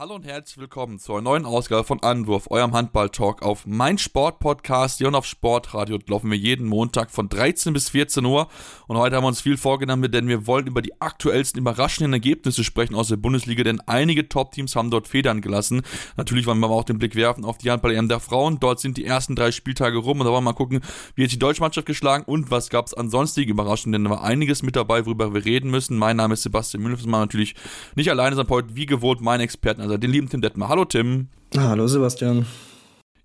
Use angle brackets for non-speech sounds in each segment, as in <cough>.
Hallo und herzlich willkommen zur neuen Ausgabe von Anwurf, eurem Handball-Talk auf mein Sport-Podcast. Hier und auf Sportradio laufen wir jeden Montag von 13 bis 14 Uhr. Und heute haben wir uns viel vorgenommen, denn wir wollen über die aktuellsten überraschenden Ergebnisse sprechen aus der Bundesliga, denn einige Top-Teams haben dort Federn gelassen. Natürlich wollen wir auch den Blick werfen auf die Handball-EM der Frauen. Dort sind die ersten drei Spieltage rum und da wollen wir mal gucken, wie hat die deutsche Mannschaft geschlagen und was gab es ansonsten Überraschungen, denn da war einiges mit dabei, worüber wir reden müssen. Mein Name ist Sebastian Müller, natürlich nicht alleine, sondern heute wie gewohnt mein Experten also den lieben Tim Detmer. Hallo Tim. Hallo Sebastian.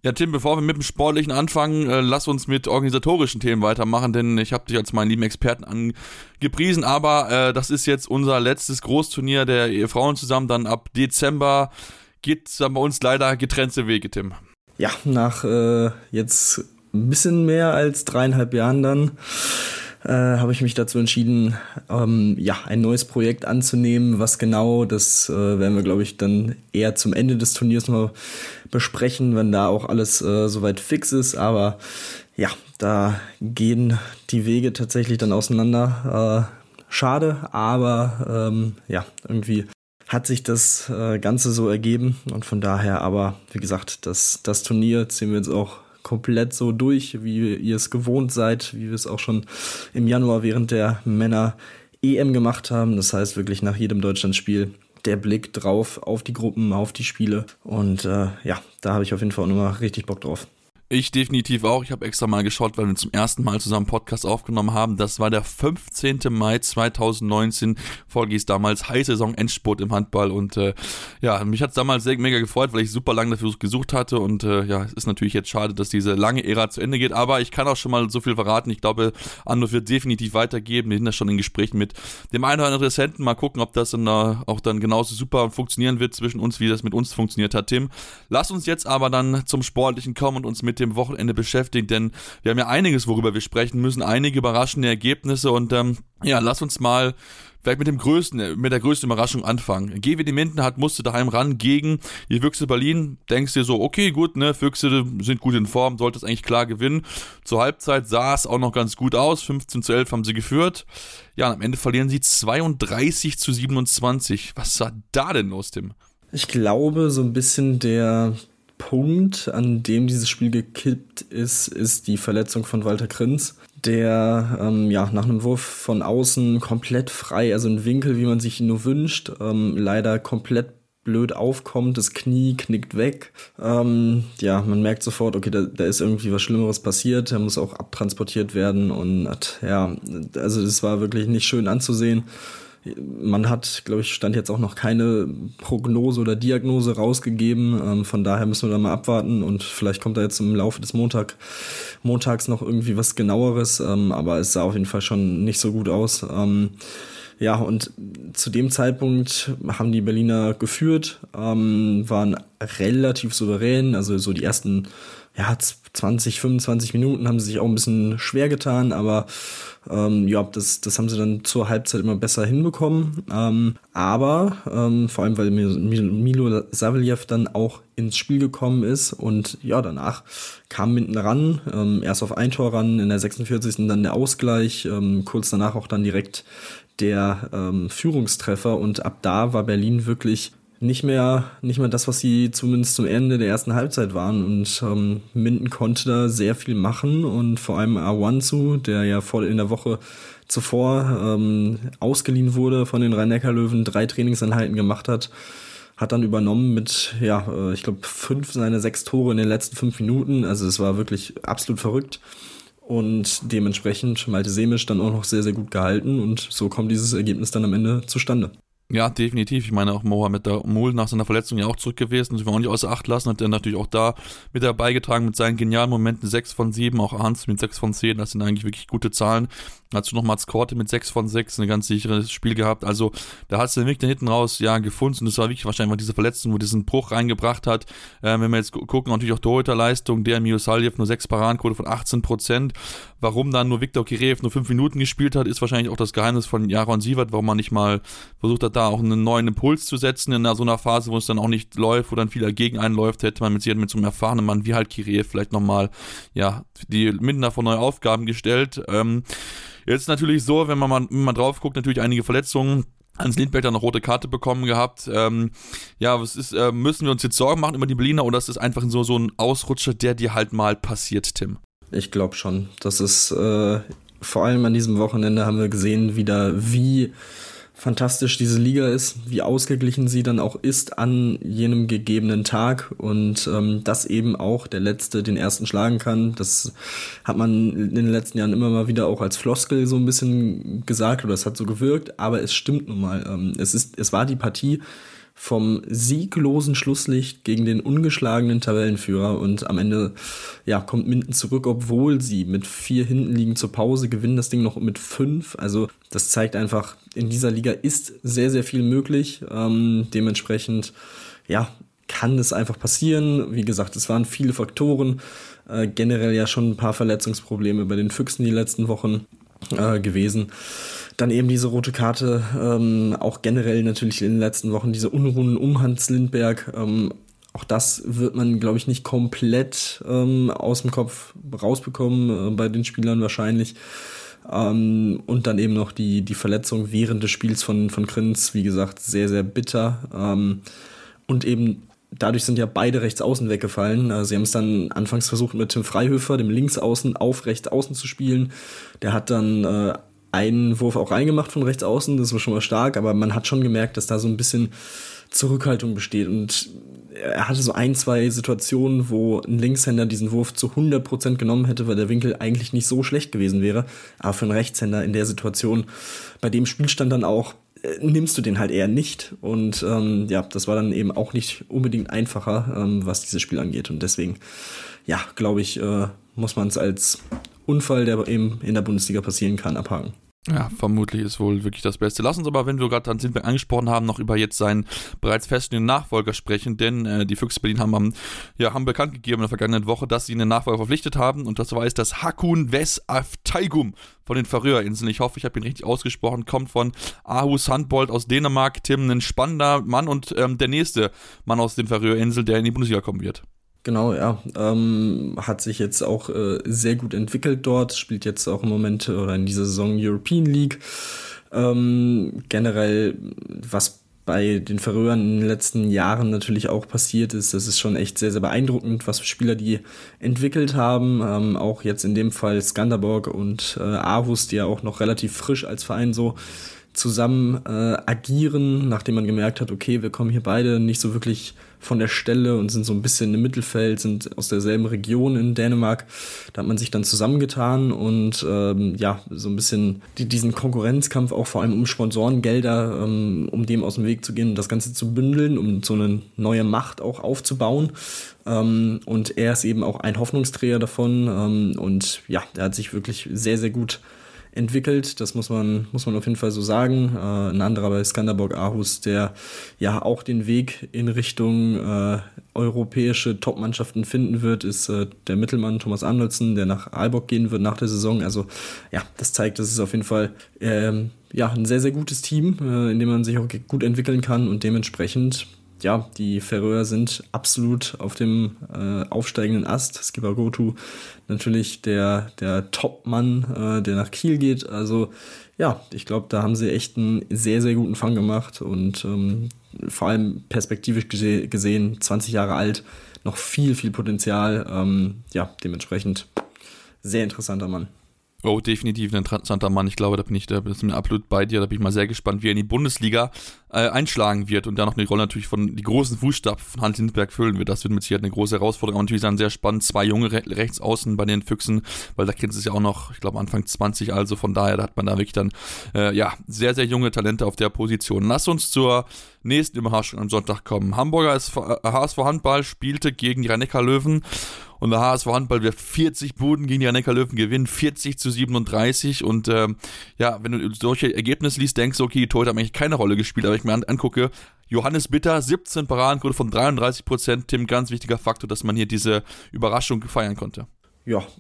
Ja, Tim, bevor wir mit dem Sportlichen anfangen, äh, lass uns mit organisatorischen Themen weitermachen, denn ich habe dich als meinen lieben Experten angepriesen, aber äh, das ist jetzt unser letztes Großturnier der Ehefrauen zusammen. Dann ab Dezember geht es bei uns leider getrennte Wege, Tim. Ja, nach äh, jetzt ein bisschen mehr als dreieinhalb Jahren dann äh, habe ich mich dazu entschieden, ähm, ja, ein neues Projekt anzunehmen. Was genau, das äh, werden wir, glaube ich, dann eher zum Ende des Turniers noch besprechen, wenn da auch alles äh, soweit fix ist. Aber ja, da gehen die Wege tatsächlich dann auseinander. Äh, schade, aber ähm, ja, irgendwie hat sich das äh, Ganze so ergeben und von daher aber, wie gesagt, das, das Turnier ziehen wir jetzt auch komplett so durch, wie ihr es gewohnt seid, wie wir es auch schon im Januar während der Männer EM gemacht haben. Das heißt wirklich nach jedem Deutschlandspiel der Blick drauf auf die Gruppen, auf die Spiele. Und äh, ja, da habe ich auf jeden Fall auch nochmal richtig Bock drauf. Ich definitiv auch. Ich habe extra mal geschaut, weil wir zum ersten Mal zusammen Podcast aufgenommen haben. Das war der 15. Mai 2019. Folge ist damals High-Saison Endspurt im Handball. Und äh, ja, mich hat es damals sehr mega gefreut, weil ich super lange dafür gesucht hatte. Und äh, ja, es ist natürlich jetzt schade, dass diese lange Ära zu Ende geht. Aber ich kann auch schon mal so viel verraten. Ich glaube, Anruf wird definitiv weitergeben. Wir sind da schon in Gesprächen mit dem einen oder anderen Interessenten. Mal gucken, ob das dann äh, auch dann genauso super funktionieren wird zwischen uns, wie das mit uns funktioniert hat, Tim. Lass uns jetzt aber dann zum Sportlichen kommen und uns mit dem dem Wochenende beschäftigt, denn wir haben ja einiges, worüber wir sprechen müssen, einige überraschende Ergebnisse und ähm, ja, lass uns mal vielleicht mit dem größten, mit der größten Überraschung anfangen. GWD Minden hat musste daheim ran gegen die Füchse Berlin. Denkst dir so, okay, gut, ne, Füchse sind gut in Form, sollte es eigentlich klar gewinnen. Zur Halbzeit sah es auch noch ganz gut aus. 15 zu 11 haben sie geführt. Ja, am Ende verlieren sie 32 zu 27. Was war da denn los, Tim? Ich glaube, so ein bisschen der Punkt, an dem dieses Spiel gekippt ist, ist die Verletzung von Walter Krinz, der ähm, ja nach einem Wurf von außen komplett frei, also ein Winkel, wie man sich ihn nur wünscht, ähm, leider komplett blöd aufkommt, das Knie knickt weg. Ähm, ja, man merkt sofort, okay, da, da ist irgendwie was Schlimmeres passiert, er muss auch abtransportiert werden und ja, also es war wirklich nicht schön anzusehen. Man hat, glaube ich, stand jetzt auch noch keine Prognose oder Diagnose rausgegeben. Ähm, von daher müssen wir da mal abwarten und vielleicht kommt da jetzt im Laufe des Montag, Montags noch irgendwie was genaueres. Ähm, aber es sah auf jeden Fall schon nicht so gut aus. Ähm, ja, und zu dem Zeitpunkt haben die Berliner geführt, ähm, waren relativ souverän, also so die ersten ja, 20, 25 Minuten haben sie sich auch ein bisschen schwer getan, aber ähm, ja, das, das haben sie dann zur Halbzeit immer besser hinbekommen. Ähm, aber ähm, vor allem, weil Milo Saveljev dann auch ins Spiel gekommen ist und ja, danach kam Minden ran, ähm, erst auf ein Tor ran, in der 46. dann der Ausgleich, ähm, kurz danach auch dann direkt der ähm, Führungstreffer und ab da war Berlin wirklich nicht mehr, nicht mehr das, was sie zumindest zum Ende der ersten Halbzeit waren. Und ähm, Minden konnte da sehr viel machen und vor allem Awanzu, der ja vor in der Woche zuvor ähm, ausgeliehen wurde von den Rhein-Neckar-Löwen, drei Trainingseinheiten gemacht hat, hat dann übernommen mit, ja, äh, ich glaube, fünf seiner sechs Tore in den letzten fünf Minuten. Also es war wirklich absolut verrückt. Und dementsprechend Malte Semisch dann auch noch sehr, sehr gut gehalten und so kommt dieses Ergebnis dann am Ende zustande. Ja, definitiv. Ich meine auch Mohamed Mul nach seiner Verletzung ja auch zurück gewesen, das wir auch nicht außer Acht lassen, hat er natürlich auch da mit dabei getragen mit seinen genialen Momenten 6 von 7, auch Hans mit 6 von 10, das sind eigentlich wirklich gute Zahlen. Dazu noch Mats Korte mit 6 von 6, ein ganz sicheres Spiel gehabt. Also da hat es den Weg da hinten raus ja gefunden und das war wirklich wahrscheinlich diese Verletzung, wo diesen Bruch reingebracht hat. Ähm, wenn wir jetzt gucken, natürlich auch Torhüterleistung, der Miosaljev nur 6 Paradenquote von 18 Prozent. Warum dann nur Viktor Kireev nur 5 Minuten gespielt hat, ist wahrscheinlich auch das Geheimnis von Jaron Sievert, warum man nicht mal versucht hat, da auch einen neuen Impuls zu setzen in so einer Phase, wo es dann auch nicht läuft, wo dann viel dagegen einläuft, hätte man mit, mit so einem erfahrenen Mann wie halt Kirill vielleicht nochmal, ja, die Mindener vor neue Aufgaben gestellt. Ähm, jetzt natürlich so, wenn man mal, wenn man drauf guckt, natürlich einige Verletzungen. Hans Lindberg dann eine rote Karte bekommen gehabt. Ähm, ja, was ist, äh, müssen wir uns jetzt Sorgen machen über die Berliner oder ist das einfach so, so ein Ausrutscher, der dir halt mal passiert, Tim? Ich glaube schon. Das ist äh, vor allem an diesem Wochenende haben wir gesehen, wieder wie fantastisch diese Liga ist, wie ausgeglichen sie dann auch ist an jenem gegebenen Tag und ähm, dass eben auch der Letzte den Ersten schlagen kann. Das hat man in den letzten Jahren immer mal wieder auch als Floskel so ein bisschen gesagt oder es hat so gewirkt, aber es stimmt nun mal. Ähm, es, ist, es war die Partie, vom sieglosen Schlusslicht gegen den ungeschlagenen Tabellenführer und am Ende ja, kommt Minden zurück, obwohl sie mit vier hinten liegen zur Pause, gewinnen das Ding noch mit fünf. Also das zeigt einfach, in dieser Liga ist sehr, sehr viel möglich. Ähm, dementsprechend, ja, kann das einfach passieren. Wie gesagt, es waren viele Faktoren. Äh, generell ja schon ein paar Verletzungsprobleme bei den Füchsen die letzten Wochen äh, gewesen. Dann eben diese rote Karte, ähm, auch generell natürlich in den letzten Wochen diese Unruhen um Hans Lindberg. Ähm, auch das wird man, glaube ich, nicht komplett ähm, aus dem Kopf rausbekommen, äh, bei den Spielern wahrscheinlich. Ähm, und dann eben noch die, die Verletzung während des Spiels von, von Krinz, wie gesagt, sehr, sehr bitter. Ähm, und eben dadurch sind ja beide Rechtsaußen weggefallen. Also sie haben es dann anfangs versucht mit Tim Freihöfer, dem Linksaußen, auf Rechtsaußen zu spielen. Der hat dann äh, einen Wurf auch reingemacht von rechts außen, das war schon mal stark, aber man hat schon gemerkt, dass da so ein bisschen Zurückhaltung besteht und er hatte so ein, zwei Situationen, wo ein Linkshänder diesen Wurf zu 100% genommen hätte, weil der Winkel eigentlich nicht so schlecht gewesen wäre. Aber für einen Rechtshänder in der Situation, bei dem Spielstand dann auch, äh, nimmst du den halt eher nicht. Und ähm, ja, das war dann eben auch nicht unbedingt einfacher, ähm, was dieses Spiel angeht. Und deswegen, ja, glaube ich, äh, muss man es als Unfall, der eben in der Bundesliga passieren kann, abhaken. Ja, vermutlich ist wohl wirklich das Beste. Lass uns aber, wenn wir gerade dann Sindberg angesprochen haben, noch über jetzt seinen bereits feststehenden Nachfolger sprechen, denn äh, die Füchse Berlin haben, ja, haben bekannt gegeben in der vergangenen Woche, dass sie einen Nachfolger verpflichtet haben und das war ist das Hakun Wes Aftaigum von den Färöerinseln. Ich hoffe, ich habe ihn richtig ausgesprochen. Kommt von Aarhus Handbold aus Dänemark. Tim, ein spannender Mann und ähm, der nächste Mann aus den Färöerinseln, der in die Bundesliga kommen wird. Genau, ja. Ähm, hat sich jetzt auch äh, sehr gut entwickelt dort, spielt jetzt auch im Moment oder in dieser Saison European League. Ähm, generell, was bei den Färöern in den letzten Jahren natürlich auch passiert ist, das ist schon echt sehr, sehr beeindruckend, was für Spieler die entwickelt haben. Ähm, auch jetzt in dem Fall Skanderborg und äh, Aarhus, die ja auch noch relativ frisch als Verein so zusammen äh, agieren, nachdem man gemerkt hat, okay, wir kommen hier beide nicht so wirklich von der Stelle und sind so ein bisschen im Mittelfeld, sind aus derselben Region in Dänemark. Da hat man sich dann zusammengetan und ähm, ja, so ein bisschen die, diesen Konkurrenzkampf auch vor allem um Sponsorengelder, ähm, um dem aus dem Weg zu gehen und das Ganze zu bündeln, um so eine neue Macht auch aufzubauen. Ähm, und er ist eben auch ein Hoffnungsträger davon ähm, und ja, er hat sich wirklich sehr, sehr gut entwickelt. Das muss man, muss man auf jeden Fall so sagen. Äh, ein anderer bei Skanderborg Aarhus, der ja auch den Weg in Richtung äh, europäische Top-Mannschaften finden wird, ist äh, der Mittelmann Thomas Arnoldsen, der nach Aalborg gehen wird nach der Saison. Also ja, das zeigt, dass es auf jeden Fall ähm, ja, ein sehr, sehr gutes Team, äh, in dem man sich auch gut entwickeln kann und dementsprechend ja, die Färöer sind absolut auf dem äh, aufsteigenden Ast. Skipper Gotu natürlich der, der Top-Mann, äh, der nach Kiel geht. Also ja, ich glaube, da haben sie echt einen sehr, sehr guten Fang gemacht und ähm, vor allem perspektivisch gese gesehen, 20 Jahre alt, noch viel, viel Potenzial. Ähm, ja, dementsprechend sehr interessanter Mann. Oh, definitiv ein interessanter Mann. Ich glaube, da bin ich, da bin ich absolut bei dir. Da bin ich mal sehr gespannt, wie er in die Bundesliga äh, einschlagen wird und da noch eine Rolle natürlich von die großen Fußstapfen von Hans Lindberg füllen wird. Das wird mit Sicherheit eine große Herausforderung. Und natürlich dann sehr spannend. Zwei junge Re Rechtsaußen bei den Füchsen, weil da kennt es ja auch noch, ich glaube, Anfang 20. Also von daher, da hat man da wirklich dann, äh, ja, sehr, sehr junge Talente auf der Position. Lass uns zur nächsten Überraschung am Sonntag kommen. Hamburger ist, HSV Handball spielte gegen die rhein löwen. Und der HSV Handball wird 40 Buden gegen die rhein löwen gewinnen, 40 zu 37 und ähm, ja, wenn du solche Ergebnisse liest, denkst du, okay, die Torhüter haben eigentlich keine Rolle gespielt, aber ich mir an, angucke, Johannes Bitter, 17 Paradenquote von 33 Prozent, Tim, ganz wichtiger Faktor, dass man hier diese Überraschung feiern konnte.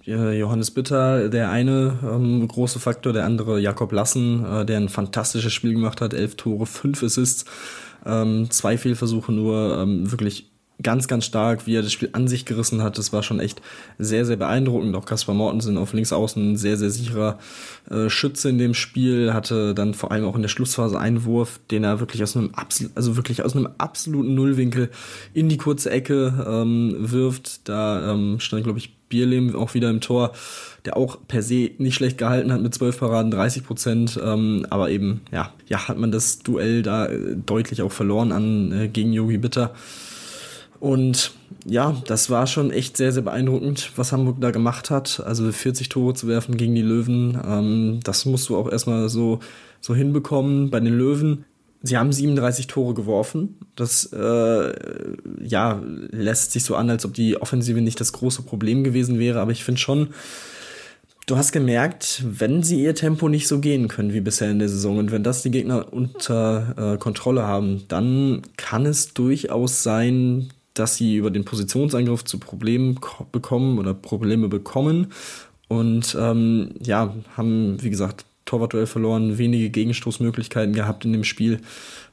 ja, Johannes Bitter, der eine ähm, große Faktor, der andere Jakob Lassen, äh, der ein fantastisches Spiel gemacht hat, elf Tore, fünf Assists, ähm, zwei Fehlversuche nur, ähm, wirklich ganz, ganz stark, wie er das Spiel an sich gerissen hat. Das war schon echt sehr, sehr beeindruckend. Auch Kaspar Mortensen auf links außen sehr, sehr sicherer äh, Schütze in dem Spiel, hatte dann vor allem auch in der Schlussphase einen Wurf, den er wirklich aus einem absolut, also wirklich aus einem absoluten Nullwinkel in die kurze Ecke ähm, wirft. Da ähm, stand, glaube ich, Bierlehm auch wieder im Tor, der auch per se nicht schlecht gehalten hat mit 12 Paraden, 30 Prozent. Ähm, aber eben, ja, ja, hat man das Duell da äh, deutlich auch verloren an äh, gegen Yogi Bitter. Und ja, das war schon echt sehr, sehr beeindruckend, was Hamburg da gemacht hat. Also 40 Tore zu werfen gegen die Löwen, ähm, das musst du auch erstmal so, so hinbekommen. Bei den Löwen, sie haben 37 Tore geworfen. Das äh, ja, lässt sich so an, als ob die Offensive nicht das große Problem gewesen wäre. Aber ich finde schon, du hast gemerkt, wenn sie ihr Tempo nicht so gehen können wie bisher in der Saison und wenn das die Gegner unter äh, Kontrolle haben, dann kann es durchaus sein, dass sie über den Positionsangriff zu Problemen bekommen oder Probleme bekommen. Und ähm, ja, haben, wie gesagt, Torwartduell verloren, wenige Gegenstoßmöglichkeiten gehabt in dem Spiel.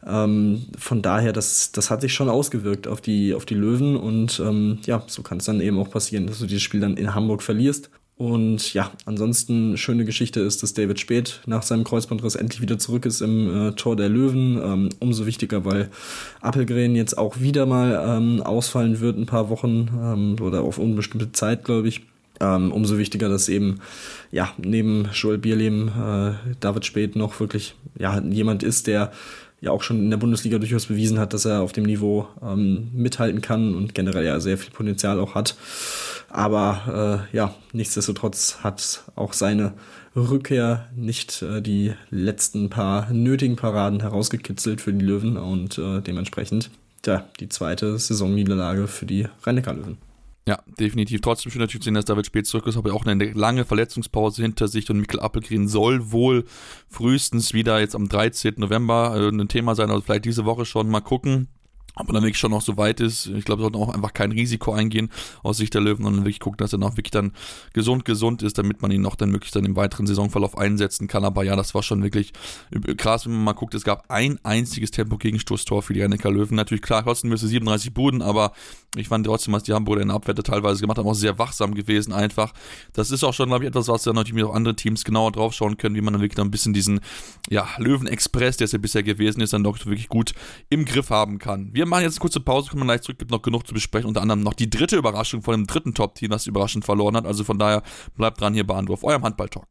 Ähm, von daher, das, das hat sich schon ausgewirkt auf die, auf die Löwen und ähm, ja, so kann es dann eben auch passieren, dass du dieses Spiel dann in Hamburg verlierst. Und ja, ansonsten schöne Geschichte ist, dass David Speth nach seinem Kreuzbandriss endlich wieder zurück ist im äh, Tor der Löwen. Ähm, umso wichtiger, weil Appelgren jetzt auch wieder mal ähm, ausfallen wird, ein paar Wochen ähm, oder auf unbestimmte Zeit, glaube ich. Ähm, umso wichtiger, dass eben ja neben Joel Bierlehm äh, David Speth noch wirklich ja jemand ist, der ja auch schon in der Bundesliga durchaus bewiesen hat, dass er auf dem Niveau ähm, mithalten kann und generell ja sehr viel Potenzial auch hat. Aber äh, ja, nichtsdestotrotz hat auch seine Rückkehr nicht äh, die letzten paar nötigen Paraden herausgekitzelt für die Löwen und äh, dementsprechend ja, die zweite Saisonniederlage für die rhein löwen Ja, definitiv. Trotzdem schön natürlich zu sehen, dass David spät zurück ist, aber auch eine lange Verletzungspause hinter sich und Mikkel Appelgren soll wohl frühestens wieder jetzt am 13. November äh, ein Thema sein, also vielleicht diese Woche schon mal gucken aber dann wirklich schon noch so weit ist. Ich glaube, sollten auch einfach kein Risiko eingehen aus Sicht der Löwen, sondern wirklich gucken, dass er noch wirklich dann gesund, gesund ist, damit man ihn noch dann möglichst dann im weiteren Saisonverlauf einsetzen kann. Aber ja, das war schon wirklich krass, wenn man mal guckt. Es gab ein einziges Tempo-Gegenstoßtor für die Rennecker Löwen. Natürlich, klar, kosten müsste 37 Buden, aber ich fand trotzdem, was die Hamburger in der Abwehr teilweise gemacht haben, auch sehr wachsam gewesen einfach. Das ist auch schon, glaube ich, etwas, was dann natürlich auch andere Teams genauer drauf schauen können, wie man dann wirklich dann ein bisschen diesen, ja, Löwen-Express, der es ja bisher gewesen ist, dann doch wirklich gut im Griff haben kann. Wir machen jetzt eine kurze Pause, kommen gleich zurück, gibt noch genug zu besprechen. Unter anderem noch die dritte Überraschung von dem dritten Top-Team, das überraschend verloren hat. Also von daher bleibt dran hier bei Andorf, eurem Handball-Talk.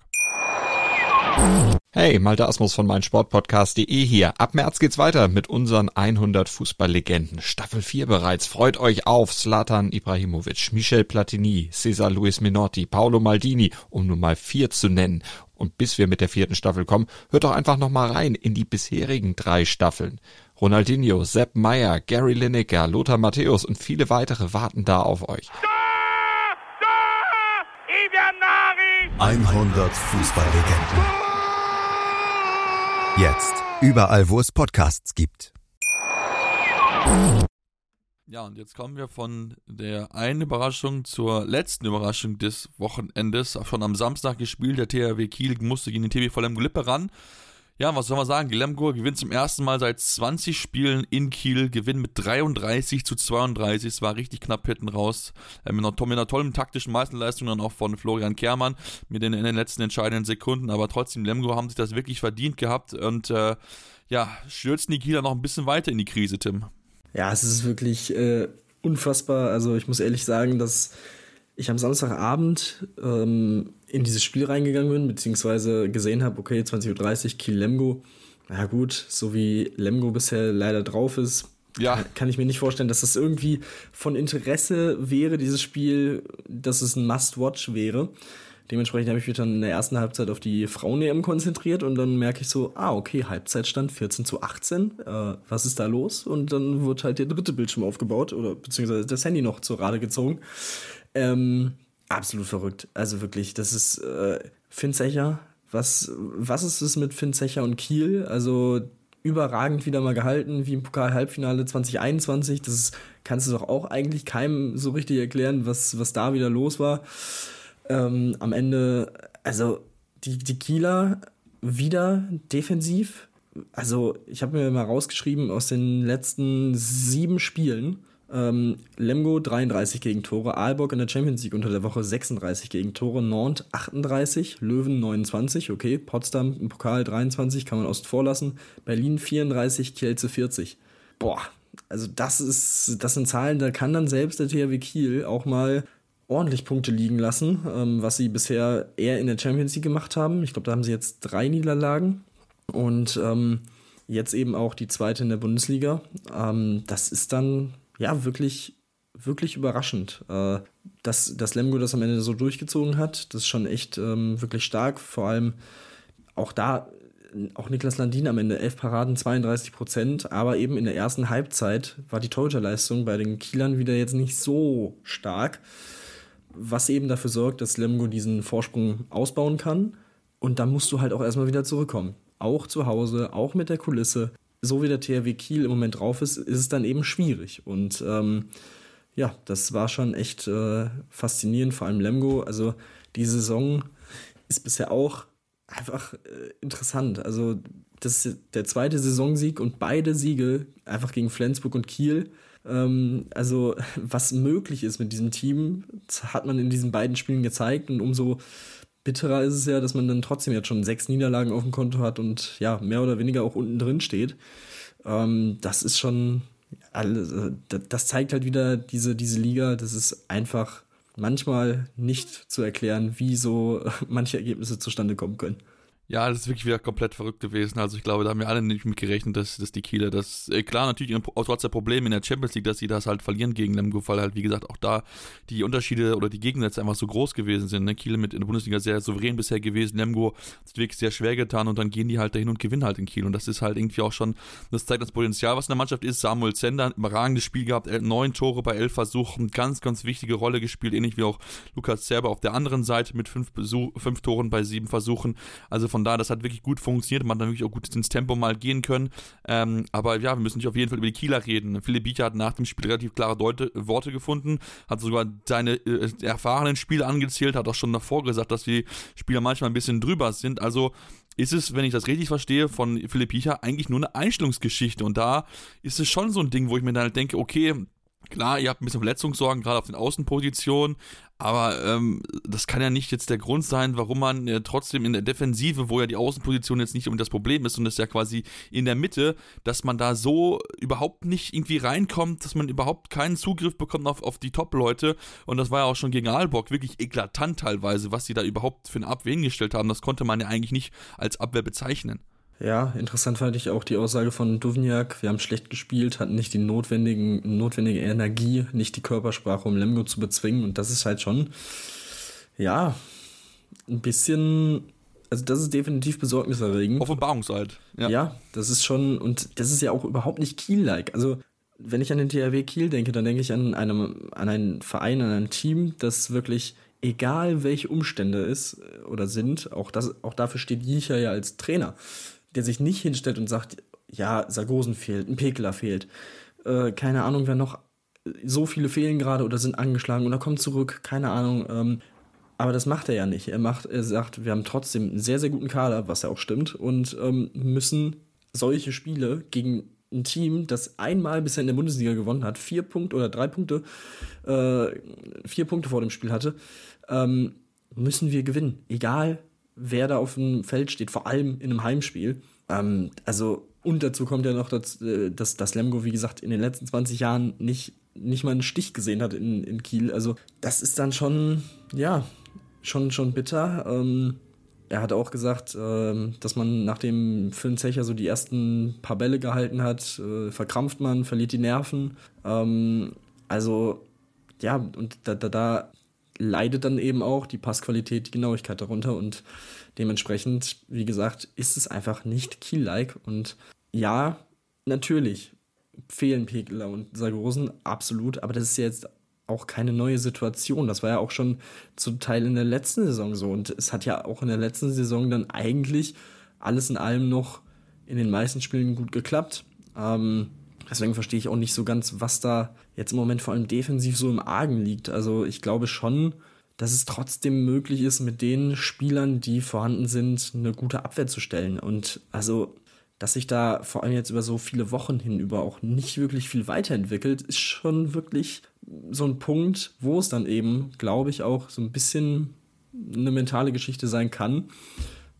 Hey, Malte Asmus von meinsportpodcast.de hier. Ab März geht's weiter mit unseren 100 Fußballlegenden. Staffel 4 bereits. Freut euch auf Zlatan Ibrahimovic, Michel Platini, Cesar Luis Minotti, Paolo Maldini, um nur mal vier zu nennen. Und bis wir mit der vierten Staffel kommen, hört doch einfach noch mal rein in die bisherigen drei Staffeln. Ronaldinho, Sepp Meyer, Gary Lineker, Lothar Matthäus und viele weitere warten da auf euch. 100 Fußballlegenden. Jetzt überall, wo es Podcasts gibt. Ja, und jetzt kommen wir von der einen Überraschung zur letzten Überraschung des Wochenendes. Schon am Samstag gespielt, der THW Kiel musste gegen den TB Vollem Glippe ran. Ja, was soll man sagen? Glemgo gewinnt zum ersten Mal seit 20 Spielen in Kiel, gewinnt mit 33 zu 32. Es war richtig knapp hinten raus. Äh, mit, einer, mit, einer, tollen taktischen Meisterleistung dann auch von Florian Kehrmann mit den, in den letzten entscheidenden Sekunden. Aber trotzdem, Lemgo haben sich das wirklich verdient gehabt und äh, ja, stürzen die Kieler noch ein bisschen weiter in die Krise, Tim. Ja, es ist wirklich äh, unfassbar. Also ich muss ehrlich sagen, dass ich am Samstagabend ähm, in dieses Spiel reingegangen bin, beziehungsweise gesehen habe, okay, 20.30 Uhr Kiel Lemgo. Na gut, so wie Lemgo bisher leider drauf ist, ja. kann ich mir nicht vorstellen, dass das irgendwie von Interesse wäre, dieses Spiel, dass es ein Must-Watch wäre. Dementsprechend habe ich mich dann in der ersten Halbzeit auf die Frauen-EM konzentriert und dann merke ich so, ah, okay, Halbzeitstand 14 zu 18, äh, was ist da los? Und dann wird halt der dritte Bildschirm aufgebaut oder beziehungsweise das Handy noch zur Rade gezogen. Ähm, absolut verrückt. Also wirklich, das ist äh, Finn Zecher. Was, was ist es mit Finn Zecher und Kiel? Also überragend wieder mal gehalten, wie im Pokal-Halbfinale 2021. Das kannst du doch auch eigentlich keinem so richtig erklären, was, was da wieder los war. Ähm, am Ende, also die, die Kieler wieder defensiv. Also ich habe mir mal rausgeschrieben, aus den letzten sieben Spielen ähm, Lemgo 33 Gegentore, Aalborg in der Champions League unter der Woche 36 Gegentore, Nantes 38, Löwen 29, okay, Potsdam im Pokal 23, kann man außen vor lassen, Berlin 34, Kielce 40. Boah, also das ist, das sind Zahlen, da kann dann selbst der THW Kiel auch mal ordentlich Punkte liegen lassen, ähm, was sie bisher eher in der Champions League gemacht haben. Ich glaube, da haben sie jetzt drei Niederlagen und ähm, jetzt eben auch die zweite in der Bundesliga. Ähm, das ist dann ja, wirklich, wirklich überraschend. Äh, dass, dass Lemgo das am Ende so durchgezogen hat, das ist schon echt ähm, wirklich stark. Vor allem auch da, auch Niklas Landin am Ende, 11 Paraden, 32 Prozent, aber eben in der ersten Halbzeit war die Torhüterleistung bei den Kielern wieder jetzt nicht so stark, was eben dafür sorgt, dass Lemgo diesen Vorsprung ausbauen kann. Und dann musst du halt auch erstmal wieder zurückkommen. Auch zu Hause, auch mit der Kulisse so wie der THW Kiel im Moment drauf ist, ist es dann eben schwierig. Und ähm, ja, das war schon echt äh, faszinierend, vor allem Lemgo. Also die Saison ist bisher auch einfach äh, interessant. Also das ist der zweite Saisonsieg und beide Siege einfach gegen Flensburg und Kiel. Ähm, also <laughs> was möglich ist mit diesem Team, hat man in diesen beiden Spielen gezeigt und umso bitterer ist es ja, dass man dann trotzdem jetzt schon sechs Niederlagen auf dem Konto hat und ja, mehr oder weniger auch unten drin steht. Ähm, das ist schon, alles, äh, das zeigt halt wieder diese, diese Liga, das ist einfach manchmal nicht zu erklären, wie so <laughs> manche Ergebnisse zustande kommen können. Ja, das ist wirklich wieder komplett verrückt gewesen. Also ich glaube, da haben wir alle nicht mit gerechnet, dass, dass die Kieler das, äh, klar, natürlich trotz der Probleme in der Champions League, dass sie das halt verlieren gegen Lemgo, weil halt, wie gesagt, auch da die Unterschiede oder die Gegensätze einfach so groß gewesen sind. Ne? Kiel mit in der Bundesliga sehr souverän bisher gewesen, Lemgo hat wirklich sehr schwer getan und dann gehen die halt dahin und gewinnen halt in Kiel. Und das ist halt irgendwie auch schon, das zeigt das Potenzial, was in der Mannschaft ist. Samuel Zender, ein überragendes Spiel gehabt, neun Tore bei elf Versuchen, ganz, ganz wichtige Rolle gespielt, ähnlich wie auch Lukas Zerber auf der anderen Seite mit fünf, Besuch, fünf Toren bei sieben Versuchen. Also von da, das hat wirklich gut funktioniert. Man hat dann wirklich auch gut ins Tempo mal gehen können. Ähm, aber ja, wir müssen nicht auf jeden Fall über die Kieler reden. Philipp Biecher hat nach dem Spiel relativ klare Deute, Worte gefunden, hat sogar seine äh, erfahrenen Spieler angezählt, hat auch schon davor gesagt, dass die Spieler manchmal ein bisschen drüber sind. Also ist es, wenn ich das richtig verstehe, von Philipp Biecher eigentlich nur eine Einstellungsgeschichte. Und da ist es schon so ein Ding, wo ich mir dann halt denke, okay, Klar, ihr habt ein bisschen Verletzungssorgen, gerade auf den Außenpositionen, aber ähm, das kann ja nicht jetzt der Grund sein, warum man äh, trotzdem in der Defensive, wo ja die Außenposition jetzt nicht um das Problem ist und das ist ja quasi in der Mitte, dass man da so überhaupt nicht irgendwie reinkommt, dass man überhaupt keinen Zugriff bekommt auf, auf die Top-Leute. Und das war ja auch schon gegen Aalborg wirklich eklatant teilweise, was sie da überhaupt für eine Abwehr hingestellt haben. Das konnte man ja eigentlich nicht als Abwehr bezeichnen. Ja, interessant fand ich auch die Aussage von Duvniak. Wir haben schlecht gespielt, hatten nicht die notwendigen, notwendige Energie, nicht die Körpersprache, um Lemgo zu bezwingen. Und das ist halt schon, ja, ein bisschen, also das ist definitiv besorgniserregend. Offenbarungseid. Ja. ja, das ist schon, und das ist ja auch überhaupt nicht Kiel-like. Also, wenn ich an den THW Kiel denke, dann denke ich an, einem, an einen Verein, an ein Team, das wirklich egal welche Umstände ist oder sind, auch, das, auch dafür steht Jicher ja als Trainer der sich nicht hinstellt und sagt, ja, Sargosen fehlt, ein Pekeler fehlt, äh, keine Ahnung, wer noch, so viele fehlen gerade oder sind angeschlagen oder kommen zurück, keine Ahnung. Ähm, aber das macht er ja nicht. Er macht, er sagt, wir haben trotzdem einen sehr, sehr guten Kader, was ja auch stimmt, und ähm, müssen solche Spiele gegen ein Team, das einmal bisher in der Bundesliga gewonnen hat, vier Punkte oder drei Punkte, äh, vier Punkte vor dem Spiel hatte, ähm, müssen wir gewinnen. Egal wer da auf dem Feld steht, vor allem in einem Heimspiel. Ähm, also, und dazu kommt ja noch, dass, äh, dass, dass Lemgo, wie gesagt, in den letzten 20 Jahren nicht, nicht mal einen Stich gesehen hat in, in Kiel. Also, das ist dann schon, ja, schon, schon bitter. Ähm, er hat auch gesagt, äh, dass man nachdem Phil Zecher so die ersten paar Bälle gehalten hat, äh, verkrampft man, verliert die Nerven. Ähm, also, ja, und da, da, da leidet dann eben auch die Passqualität, die Genauigkeit darunter und dementsprechend, wie gesagt, ist es einfach nicht Kiel-like und ja, natürlich fehlen Pekler und Sargosen, absolut, aber das ist jetzt auch keine neue Situation. Das war ja auch schon zum Teil in der letzten Saison so und es hat ja auch in der letzten Saison dann eigentlich alles in allem noch in den meisten Spielen gut geklappt. Ähm, Deswegen verstehe ich auch nicht so ganz, was da jetzt im Moment vor allem defensiv so im Argen liegt. Also ich glaube schon, dass es trotzdem möglich ist, mit den Spielern, die vorhanden sind, eine gute Abwehr zu stellen. Und also, dass sich da vor allem jetzt über so viele Wochen hinüber auch nicht wirklich viel weiterentwickelt, ist schon wirklich so ein Punkt, wo es dann eben, glaube ich, auch so ein bisschen eine mentale Geschichte sein kann.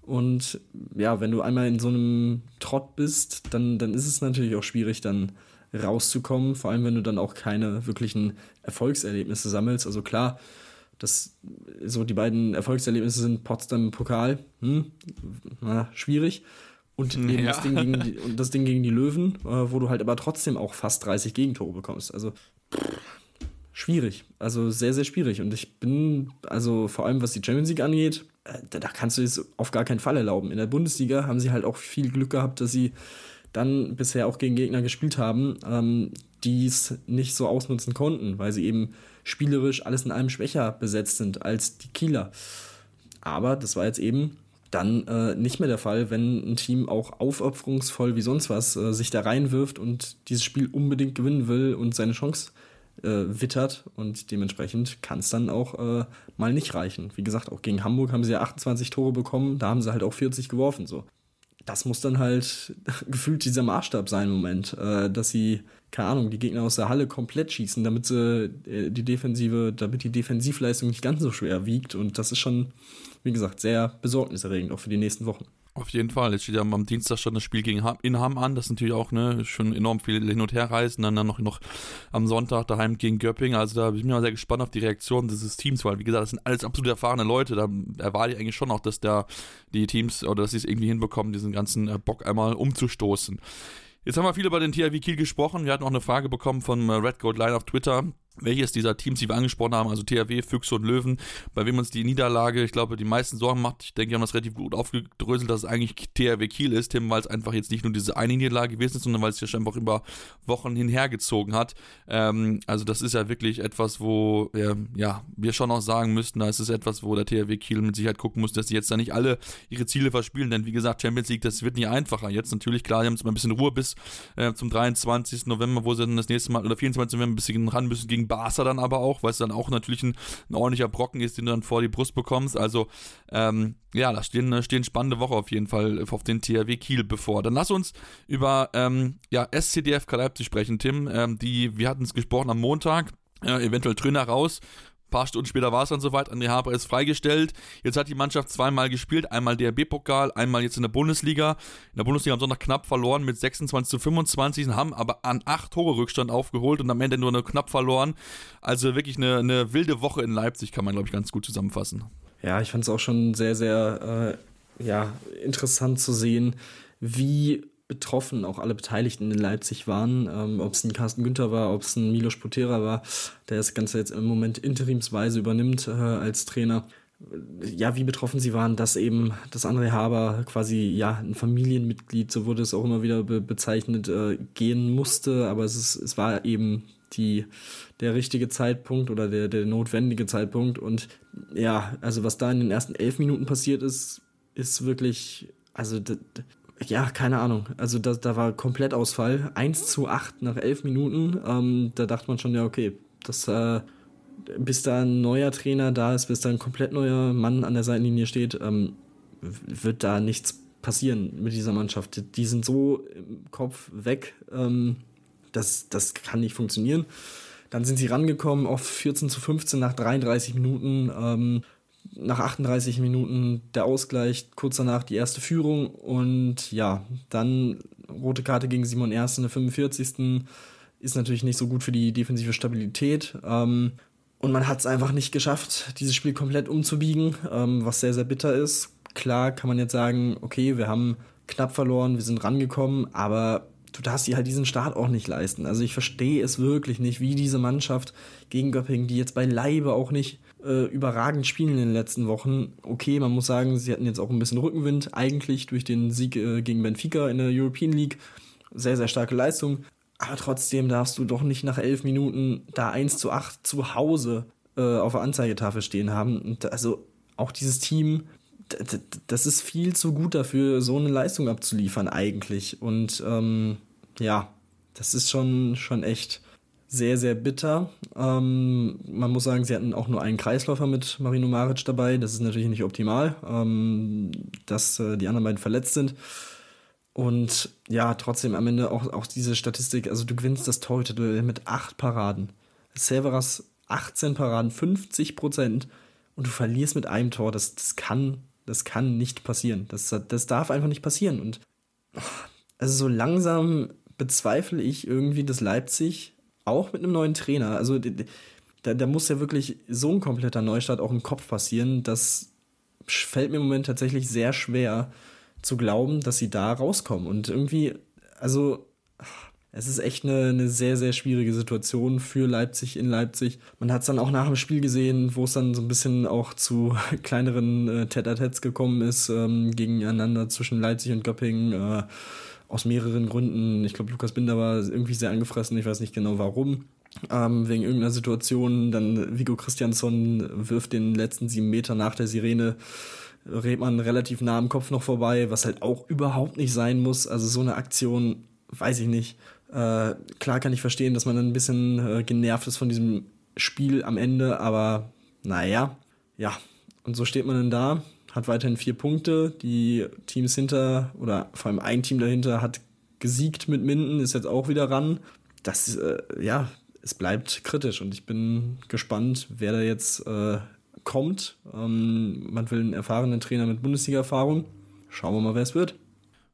Und ja, wenn du einmal in so einem Trott bist, dann, dann ist es natürlich auch schwierig, dann rauszukommen, vor allem wenn du dann auch keine wirklichen Erfolgserlebnisse sammelst. Also klar, das, so die beiden Erfolgserlebnisse sind Potsdam Pokal, hm, na, schwierig. Und eben ja. das, Ding gegen die, und das Ding gegen die Löwen, äh, wo du halt aber trotzdem auch fast 30 Gegentore bekommst. Also pff, schwierig. Also sehr, sehr schwierig. Und ich bin, also vor allem was die Champions League angeht, äh, da, da kannst du es auf gar keinen Fall erlauben. In der Bundesliga haben sie halt auch viel Glück gehabt, dass sie dann bisher auch gegen Gegner gespielt haben, ähm, die es nicht so ausnutzen konnten, weil sie eben spielerisch alles in allem schwächer besetzt sind als die Kieler. Aber das war jetzt eben dann äh, nicht mehr der Fall, wenn ein Team auch aufopferungsvoll wie sonst was äh, sich da reinwirft und dieses Spiel unbedingt gewinnen will und seine Chance äh, wittert und dementsprechend kann es dann auch äh, mal nicht reichen. Wie gesagt, auch gegen Hamburg haben sie ja 28 Tore bekommen, da haben sie halt auch 40 geworfen so das muss dann halt <laughs> gefühlt dieser Maßstab sein im Moment, äh, dass sie, keine Ahnung, die Gegner aus der Halle komplett schießen, damit sie äh, die Defensive, damit die Defensivleistung nicht ganz so schwer wiegt. Und das ist schon, wie gesagt, sehr besorgniserregend, auch für die nächsten Wochen. Auf jeden Fall. Jetzt steht ja am Dienstag schon das Spiel gegen Ham, in Hamm an. Das ist natürlich auch ne, schon enorm viel Hin- und Herreisen. Dann, dann noch, noch am Sonntag daheim gegen Göpping. Also da bin ich mal sehr gespannt auf die Reaktion dieses Teams, weil wie gesagt, das sind alles absolut erfahrene Leute. Da erwarte ich eigentlich schon auch, dass da die Teams oder dass sie es irgendwie hinbekommen, diesen ganzen äh, Bock einmal umzustoßen. Jetzt haben wir viel über den THW Kiel gesprochen. Wir hatten auch eine Frage bekommen von äh, Red Gold Line auf Twitter welches dieser Teams, die wir angesprochen haben, also THW, Füchse und Löwen, bei wem uns die Niederlage, ich glaube, die meisten Sorgen macht. Ich denke, wir haben das relativ gut aufgedröselt, dass es eigentlich THW Kiel ist, Tim, weil es einfach jetzt nicht nur diese eine Niederlage gewesen ist, sondern weil es sich einfach über Wochen hinhergezogen hat. Ähm, also das ist ja wirklich etwas, wo äh, ja, wir schon auch sagen müssten, da ist es etwas, wo der THW Kiel mit Sicherheit gucken muss, dass sie jetzt da nicht alle ihre Ziele verspielen, denn wie gesagt, Champions League, das wird nicht einfacher. Jetzt natürlich, klar, die haben jetzt mal ein bisschen Ruhe bis äh, zum 23. November, wo sie dann das nächste Mal, oder 24. November ein bisschen ran müssen gegen Barca dann aber auch, weil es dann auch natürlich ein, ein, ordentlicher Brocken ist, den du dann vor die Brust bekommst. Also ähm, ja, da stehen, stehen spannende Woche auf jeden Fall auf den THW Kiel bevor. Dann lass uns über ähm, ja, SCDF Leipzig sprechen, Tim. Ähm, die, wir hatten es gesprochen am Montag, äh, eventuell Trainer raus paar Stunden später war es dann soweit, André Haber ist freigestellt. Jetzt hat die Mannschaft zweimal gespielt, einmal DRB-Pokal, einmal jetzt in der Bundesliga. In der Bundesliga haben sie noch knapp verloren mit 26 zu 25, haben aber an acht Tore Rückstand aufgeholt und am Ende nur nur knapp verloren. Also wirklich eine, eine wilde Woche in Leipzig, kann man glaube ich ganz gut zusammenfassen. Ja, ich fand es auch schon sehr, sehr äh, ja, interessant zu sehen, wie betroffen auch alle Beteiligten in Leipzig waren. Ähm, ob es ein Carsten Günther war, ob es ein Milos Potera war, der das Ganze jetzt im Moment interimsweise übernimmt äh, als Trainer. Ja, wie betroffen sie waren, dass eben das André Haber quasi, ja, ein Familienmitglied, so wurde es auch immer wieder be bezeichnet, äh, gehen musste, aber es, ist, es war eben die, der richtige Zeitpunkt oder der, der notwendige Zeitpunkt. Und ja, also was da in den ersten elf Minuten passiert ist, ist wirklich, also ja, keine Ahnung. Also da, da war Komplettausfall. 1 zu 8 nach 11 Minuten. Ähm, da dachte man schon, ja, okay, das, äh, bis da ein neuer Trainer da ist, bis da ein komplett neuer Mann an der Seitenlinie steht, ähm, wird da nichts passieren mit dieser Mannschaft. Die sind so im Kopf weg, ähm, das, das kann nicht funktionieren. Dann sind sie rangekommen auf 14 zu 15 nach 33 Minuten. Ähm, nach 38 Minuten der Ausgleich, kurz danach die erste Führung und ja, dann rote Karte gegen Simon Erst in der 45. ist natürlich nicht so gut für die defensive Stabilität. Ähm, und man hat es einfach nicht geschafft, dieses Spiel komplett umzubiegen, ähm, was sehr, sehr bitter ist. Klar kann man jetzt sagen, okay, wir haben knapp verloren, wir sind rangekommen, aber du darfst dir halt diesen Start auch nicht leisten. Also ich verstehe es wirklich nicht, wie diese Mannschaft gegen Göppingen, die jetzt beileibe auch nicht äh, überragend spielen in den letzten Wochen. Okay, man muss sagen, sie hatten jetzt auch ein bisschen Rückenwind, eigentlich durch den Sieg äh, gegen Benfica in der European League. Sehr, sehr starke Leistung. Aber trotzdem darfst du doch nicht nach elf Minuten da 1 zu 8 zu Hause äh, auf der Anzeigetafel stehen haben. Und also auch dieses Team, das ist viel zu gut dafür, so eine Leistung abzuliefern eigentlich. Und ähm, ja, das ist schon, schon echt sehr, sehr bitter. Ähm, man muss sagen, sie hatten auch nur einen Kreisläufer mit Marino Maric dabei. Das ist natürlich nicht optimal, ähm, dass äh, die anderen beiden verletzt sind. Und ja, trotzdem am Ende auch, auch diese Statistik, also du gewinnst das Torhüter-Duell mit acht Paraden. Severas 18 Paraden, 50 Prozent und du verlierst mit einem Tor. Das, das, kann, das kann nicht passieren. Das, das darf einfach nicht passieren. Und also so langsam bezweifle ich irgendwie, dass Leipzig auch mit einem neuen Trainer, also da, da muss ja wirklich so ein kompletter Neustart auch im Kopf passieren. Das fällt mir im Moment tatsächlich sehr schwer zu glauben, dass sie da rauskommen. Und irgendwie, also es ist echt eine, eine sehr, sehr schwierige Situation für Leipzig in Leipzig. Man hat es dann auch nach dem Spiel gesehen, wo es dann so ein bisschen auch zu <laughs> kleineren äh, Tet-a-Tets gekommen ist, ähm, gegeneinander zwischen Leipzig und Göppingen. Äh, aus mehreren Gründen. Ich glaube, Lukas Binder war irgendwie sehr angefressen, ich weiß nicht genau warum. Ähm, wegen irgendeiner Situation. Dann Vigo Christiansson wirft den letzten sieben Meter nach der Sirene Redmann relativ nah am Kopf noch vorbei, was halt auch überhaupt nicht sein muss. Also so eine Aktion, weiß ich nicht. Äh, klar kann ich verstehen, dass man ein bisschen äh, genervt ist von diesem Spiel am Ende, aber naja, ja. Und so steht man dann da, hat weiterhin vier Punkte. Die Teams hinter, oder vor allem ein Team dahinter, hat gesiegt mit Minden, ist jetzt auch wieder ran. Das, äh, ja, es bleibt kritisch und ich bin gespannt, wer da jetzt äh, kommt. Ähm, man will einen erfahrenen Trainer mit Bundesliga-Erfahrung. Schauen wir mal, wer es wird.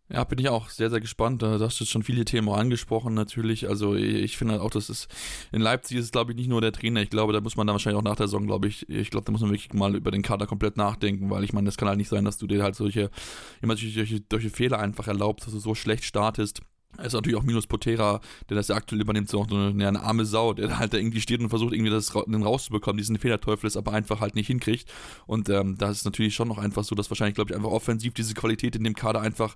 Ja, bin ich auch sehr, sehr gespannt. Da hast du schon viele Themen angesprochen, natürlich. Also ich finde halt auch, dass es in Leipzig ist, glaube ich, nicht nur der Trainer. Ich glaube, da muss man dann wahrscheinlich auch nach der Saison, glaube ich, ich glaube, da muss man wirklich mal über den Kader komplett nachdenken, weil ich meine, das kann halt nicht sein, dass du dir halt solche, immer solche, solche Fehler einfach erlaubst, dass du so schlecht startest es ist natürlich auch Minus Potera, der das ja aktuell übernimmt, so eine, eine arme Sau, der halt da irgendwie steht und versucht irgendwie das den rauszubekommen, diesen Fehlerteufel ist aber einfach halt nicht hinkriegt. Und ähm, da ist natürlich schon noch einfach so, dass wahrscheinlich, glaube ich, einfach offensiv diese Qualität in dem Kader einfach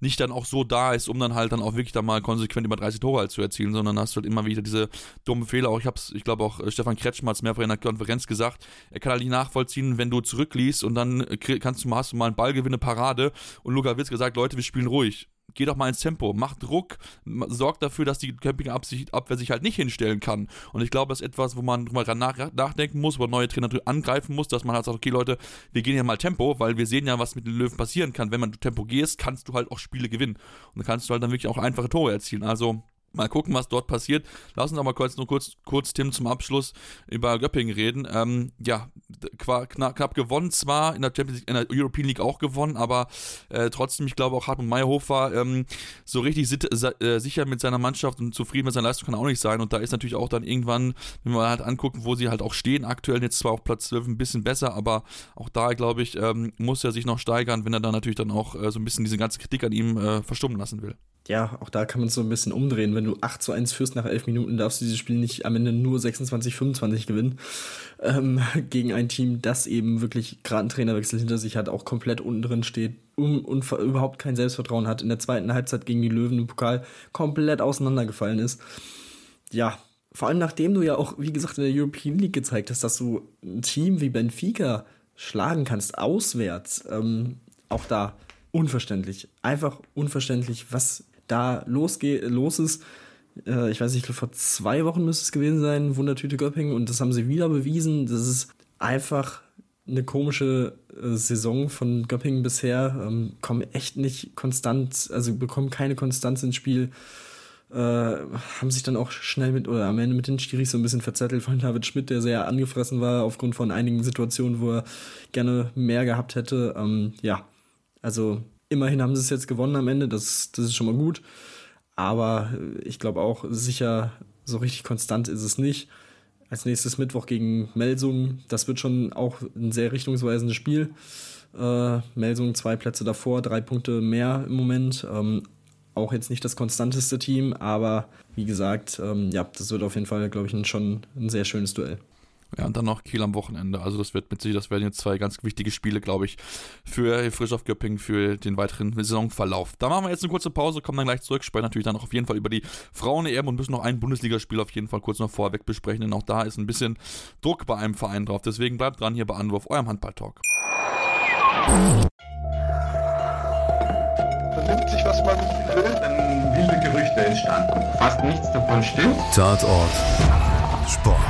nicht dann auch so da ist, um dann halt dann auch wirklich da mal konsequent über 30 Tore halt zu erzielen, sondern hast du halt immer wieder diese dummen Fehler. Auch ich hab's, ich glaube auch äh, Stefan Kretschmer hat es mehrfach in der Konferenz gesagt, er kann halt nicht nachvollziehen, wenn du zurückliest und dann kannst du, hast du mal einen Ballgewinne Parade und Luca Witz gesagt, Leute, wir spielen ruhig geh doch mal ins Tempo, mach Druck, sorg dafür, dass die Campingabwehr sich halt nicht hinstellen kann. Und ich glaube, das ist etwas, wo man drüber nach, nachdenken muss, wo neue Trainer angreifen muss, dass man halt sagt, okay Leute, wir gehen ja mal Tempo, weil wir sehen ja, was mit den Löwen passieren kann. Wenn man Tempo gehst, kannst du halt auch Spiele gewinnen. Und dann kannst du halt dann wirklich auch einfache Tore erzielen. Also Mal gucken, was dort passiert. Lass uns aber kurz nur kurz, kurz Tim zum Abschluss über Göppingen reden. Ähm, ja, knapp, knapp gewonnen zwar, in der Champions League, in der European League auch gewonnen, aber äh, trotzdem, ich glaube auch Hartmut Meyerhofer ähm, so richtig äh, sicher mit seiner Mannschaft und zufrieden mit seiner Leistung kann er auch nicht sein. Und da ist natürlich auch dann irgendwann, wenn wir halt angucken, wo sie halt auch stehen, aktuell jetzt zwar auf Platz 12 ein bisschen besser, aber auch da, glaube ich, ähm, muss er sich noch steigern, wenn er dann natürlich dann auch äh, so ein bisschen diese ganze Kritik an ihm äh, verstummen lassen will ja, auch da kann man es so ein bisschen umdrehen. Wenn du 8 zu 1 führst nach 11 Minuten, darfst du dieses Spiel nicht am Ende nur 26, 25 gewinnen. Ähm, gegen ein Team, das eben wirklich gerade einen Trainerwechsel hinter sich hat, auch komplett unten drin steht und, und überhaupt kein Selbstvertrauen hat. In der zweiten Halbzeit gegen die Löwen im Pokal komplett auseinandergefallen ist. Ja, vor allem nachdem du ja auch, wie gesagt, in der European League gezeigt hast, dass du ein Team wie Benfica schlagen kannst, auswärts. Ähm, auch da unverständlich. Einfach unverständlich, was da losgeht, los ist. Äh, ich weiß nicht, vor zwei Wochen müsste es gewesen sein, Wundertüte Göppingen, und das haben sie wieder bewiesen. Das ist einfach eine komische äh, Saison von Göppingen bisher. Ähm, kommen echt nicht konstant, also bekommen keine Konstanz ins Spiel. Äh, haben sich dann auch schnell mit oder am Ende mit den Stiris so ein bisschen verzettelt von David Schmidt, der sehr angefressen war aufgrund von einigen Situationen, wo er gerne mehr gehabt hätte. Ähm, ja, also Immerhin haben sie es jetzt gewonnen am Ende, das, das ist schon mal gut. Aber ich glaube auch, sicher so richtig konstant ist es nicht. Als nächstes Mittwoch gegen Melsung, das wird schon auch ein sehr richtungsweisendes Spiel. Äh, Melsung zwei Plätze davor, drei Punkte mehr im Moment. Ähm, auch jetzt nicht das konstanteste Team, aber wie gesagt, ähm, ja, das wird auf jeden Fall, glaube ich, ein, schon ein sehr schönes Duell. Ja, und dann noch Kiel am Wochenende. Also das wird mit sich, das werden jetzt zwei ganz wichtige Spiele, glaube ich, für Frisch auf Göpping für den weiteren Saisonverlauf. Da machen wir jetzt eine kurze Pause, kommen dann gleich zurück, sprechen natürlich dann auch auf jeden Fall über die Frauen-EM und müssen noch ein Bundesligaspiel auf jeden Fall kurz noch vorweg besprechen, denn auch da ist ein bisschen Druck bei einem Verein drauf. Deswegen bleibt dran hier bei Anwurf, eurem Handball-Talk. Vernimmt sich, was man will, dann wilde Gerüchte entstanden fast nichts davon stimmt. Tatort Sport.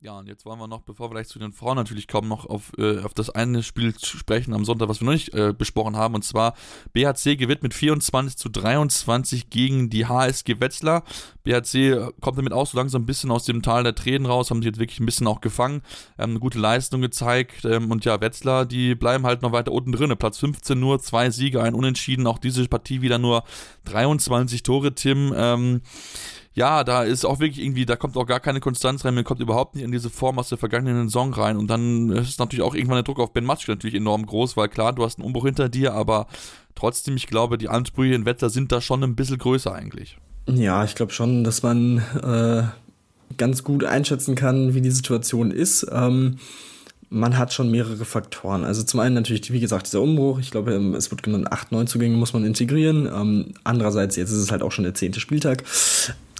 Ja, und jetzt wollen wir noch, bevor wir gleich zu den Frauen natürlich kommen, noch auf, äh, auf das eine Spiel sprechen am Sonntag, was wir noch nicht äh, besprochen haben. Und zwar BHC gewinnt mit 24 zu 23 gegen die HSG Wetzlar. BHC kommt damit auch so langsam ein bisschen aus dem Tal der Tränen raus, haben sich jetzt wirklich ein bisschen auch gefangen, ähm, eine gute Leistung gezeigt. Ähm, und ja, Wetzlar, die bleiben halt noch weiter unten drin. Platz 15 nur, zwei Siege, ein Unentschieden. Auch diese Partie wieder nur 23 Tore, Tim. Ähm, ja, da ist auch wirklich irgendwie, da kommt auch gar keine Konstanz rein, man kommt überhaupt nicht in diese Form aus der vergangenen Saison rein und dann ist natürlich auch irgendwann der Druck auf Ben Matschke natürlich enorm groß, weil klar, du hast einen Umbruch hinter dir, aber trotzdem, ich glaube, die Ansprüche in Wetter sind da schon ein bisschen größer eigentlich. Ja, ich glaube schon, dass man äh, ganz gut einschätzen kann, wie die Situation ist. Ähm, man hat schon mehrere Faktoren. Also zum einen natürlich, wie gesagt, dieser Umbruch. Ich glaube, ähm, es wird genannt, acht Neuzugänge muss man integrieren. Ähm, andererseits, jetzt ist es halt auch schon der zehnte Spieltag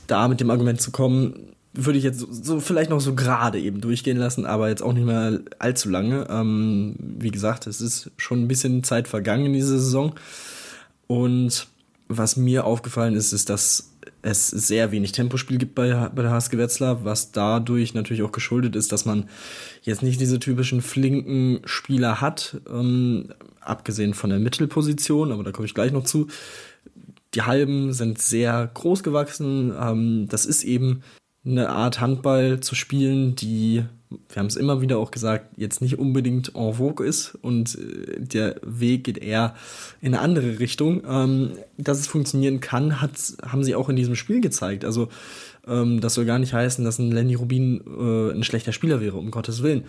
da mit dem Argument zu kommen, würde ich jetzt so, so, vielleicht noch so gerade eben durchgehen lassen, aber jetzt auch nicht mehr allzu lange. Ähm, wie gesagt, es ist schon ein bisschen Zeit vergangen in dieser Saison. Und was mir aufgefallen ist, ist, dass es sehr wenig Tempospiel gibt bei, bei der HSG Wetzlar, was dadurch natürlich auch geschuldet ist, dass man jetzt nicht diese typischen flinken Spieler hat, ähm, abgesehen von der Mittelposition, aber da komme ich gleich noch zu, die Halben sind sehr groß gewachsen. Ähm, das ist eben eine Art Handball zu spielen, die, wir haben es immer wieder auch gesagt, jetzt nicht unbedingt en vogue ist und äh, der Weg geht eher in eine andere Richtung. Ähm, dass es funktionieren kann, haben sie auch in diesem Spiel gezeigt. Also ähm, das soll gar nicht heißen, dass ein Lenny Rubin äh, ein schlechter Spieler wäre, um Gottes Willen.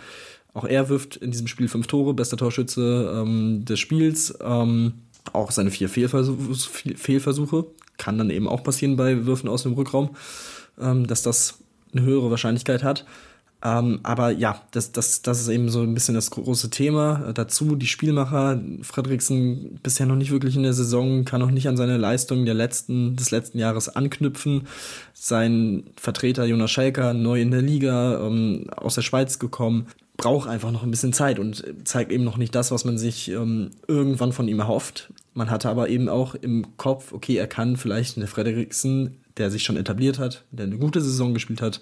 Auch er wirft in diesem Spiel fünf Tore, bester Torschütze ähm, des Spiels. Ähm, auch seine vier Fehlversuche, Fehlversuche. Kann dann eben auch passieren bei Würfen aus dem Rückraum, ähm, dass das eine höhere Wahrscheinlichkeit hat. Ähm, aber ja, das, das, das ist eben so ein bisschen das große Thema. Äh, dazu die Spielmacher. Frederiksen bisher noch nicht wirklich in der Saison, kann noch nicht an seine Leistung der letzten, des letzten Jahres anknüpfen. Sein Vertreter Jonas Schelker, neu in der Liga, ähm, aus der Schweiz gekommen, braucht einfach noch ein bisschen Zeit und zeigt eben noch nicht das, was man sich ähm, irgendwann von ihm erhofft. Man hatte aber eben auch im Kopf, okay, er kann vielleicht eine Frederiksen, der sich schon etabliert hat, der eine gute Saison gespielt hat,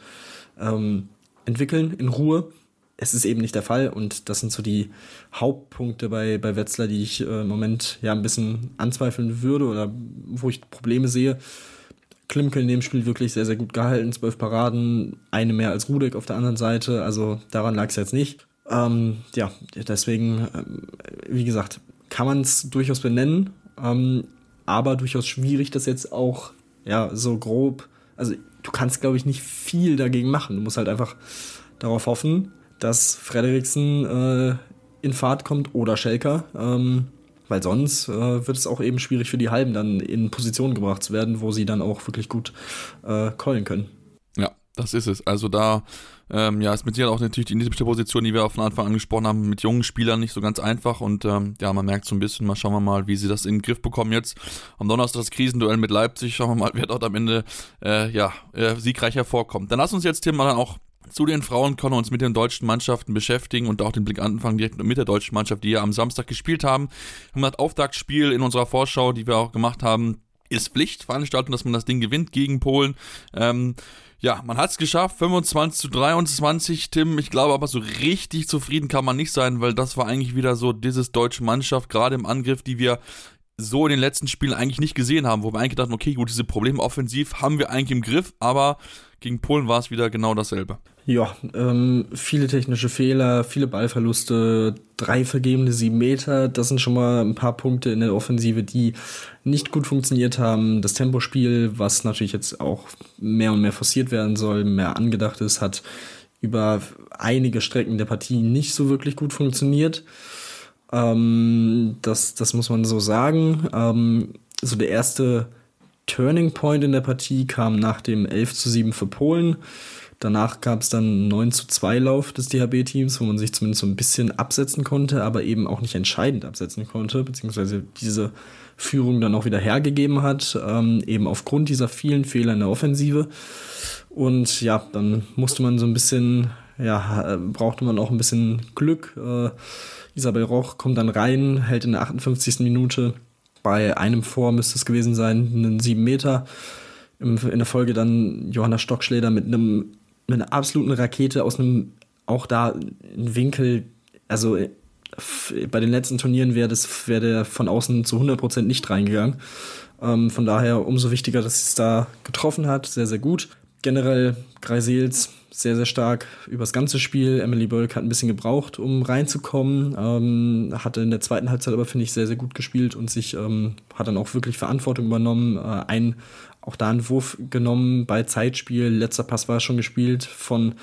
ähm, entwickeln in Ruhe. Es ist eben nicht der Fall und das sind so die Hauptpunkte bei, bei Wetzlar, die ich äh, im Moment ja ein bisschen anzweifeln würde oder wo ich Probleme sehe. Klimke in dem Spiel wirklich sehr, sehr gut gehalten. Zwölf Paraden, eine mehr als Rudek auf der anderen Seite. Also daran lag es jetzt nicht. Ähm, ja, deswegen, ähm, wie gesagt, kann man es durchaus benennen, ähm, aber durchaus schwierig, das jetzt auch ja, so grob. Also du kannst, glaube ich, nicht viel dagegen machen. Du musst halt einfach darauf hoffen, dass Frederiksen äh, in Fahrt kommt oder Schelker. Ähm, weil sonst äh, wird es auch eben schwierig für die Halben dann in Position gebracht zu werden, wo sie dann auch wirklich gut äh, callen können. Das ist es. Also da ähm, ja, ist mit Sicherheit auch natürlich die individuelle Position, die wir von Anfang an gesprochen haben, mit jungen Spielern nicht so ganz einfach und ähm, ja, man merkt so ein bisschen, mal schauen wir mal, wie sie das in den Griff bekommen jetzt. Am Donnerstag das Krisenduell mit Leipzig, schauen wir mal, <laughs> wer dort am Ende äh, ja, äh, siegreich hervorkommt. Dann lass uns jetzt hier mal dann auch zu den Frauen können wir uns mit den deutschen Mannschaften beschäftigen und auch den Blick anfangen direkt mit der deutschen Mannschaft, die ja am Samstag gespielt haben. Wir haben das Auftaktspiel in unserer Vorschau, die wir auch gemacht haben, ist Pflichtveranstaltung, dass man das Ding gewinnt gegen Polen. Ähm, ja, man hat es geschafft, 25 zu 23, Tim. Ich glaube aber so richtig zufrieden kann man nicht sein, weil das war eigentlich wieder so dieses deutsche Mannschaft, gerade im Angriff, die wir so in den letzten Spielen eigentlich nicht gesehen haben, wo wir eigentlich dachten, okay, gut, diese Probleme offensiv haben wir eigentlich im Griff, aber gegen Polen war es wieder genau dasselbe. Ja, ähm, viele technische Fehler, viele Ballverluste, drei vergebene sieben Meter. Das sind schon mal ein paar Punkte in der Offensive, die nicht gut funktioniert haben. Das Tempospiel, was natürlich jetzt auch mehr und mehr forciert werden soll, mehr angedacht ist, hat über einige Strecken der Partie nicht so wirklich gut funktioniert. Ähm, das, das muss man so sagen. Ähm, so der erste Turning Point in der Partie kam nach dem 11 zu 7 für Polen. Danach gab es dann einen 9 zu 2 Lauf des DHB-Teams, wo man sich zumindest so ein bisschen absetzen konnte, aber eben auch nicht entscheidend absetzen konnte, beziehungsweise diese Führung dann auch wieder hergegeben hat, ähm, eben aufgrund dieser vielen Fehler in der Offensive. Und ja, dann musste man so ein bisschen, ja, äh, brauchte man auch ein bisschen Glück. Äh, Isabel Roch kommt dann rein, hält in der 58. Minute bei einem Vor müsste es gewesen sein, einen 7 Meter. In der Folge dann Johanna Stockschläder mit einem mit einer absoluten Rakete aus einem auch da Winkel, also bei den letzten Turnieren wäre das der von außen zu 100% nicht reingegangen. Ähm, von daher umso wichtiger, dass es da getroffen hat, sehr sehr gut. Generell Greisels sehr, sehr stark übers ganze Spiel. Emily Bölk hat ein bisschen gebraucht, um reinzukommen. Ähm, hatte in der zweiten Halbzeit aber, finde ich, sehr, sehr gut gespielt und sich ähm, hat dann auch wirklich Verantwortung übernommen. Äh, ein, auch da einen Wurf genommen bei Zeitspiel. Letzter Pass war schon gespielt von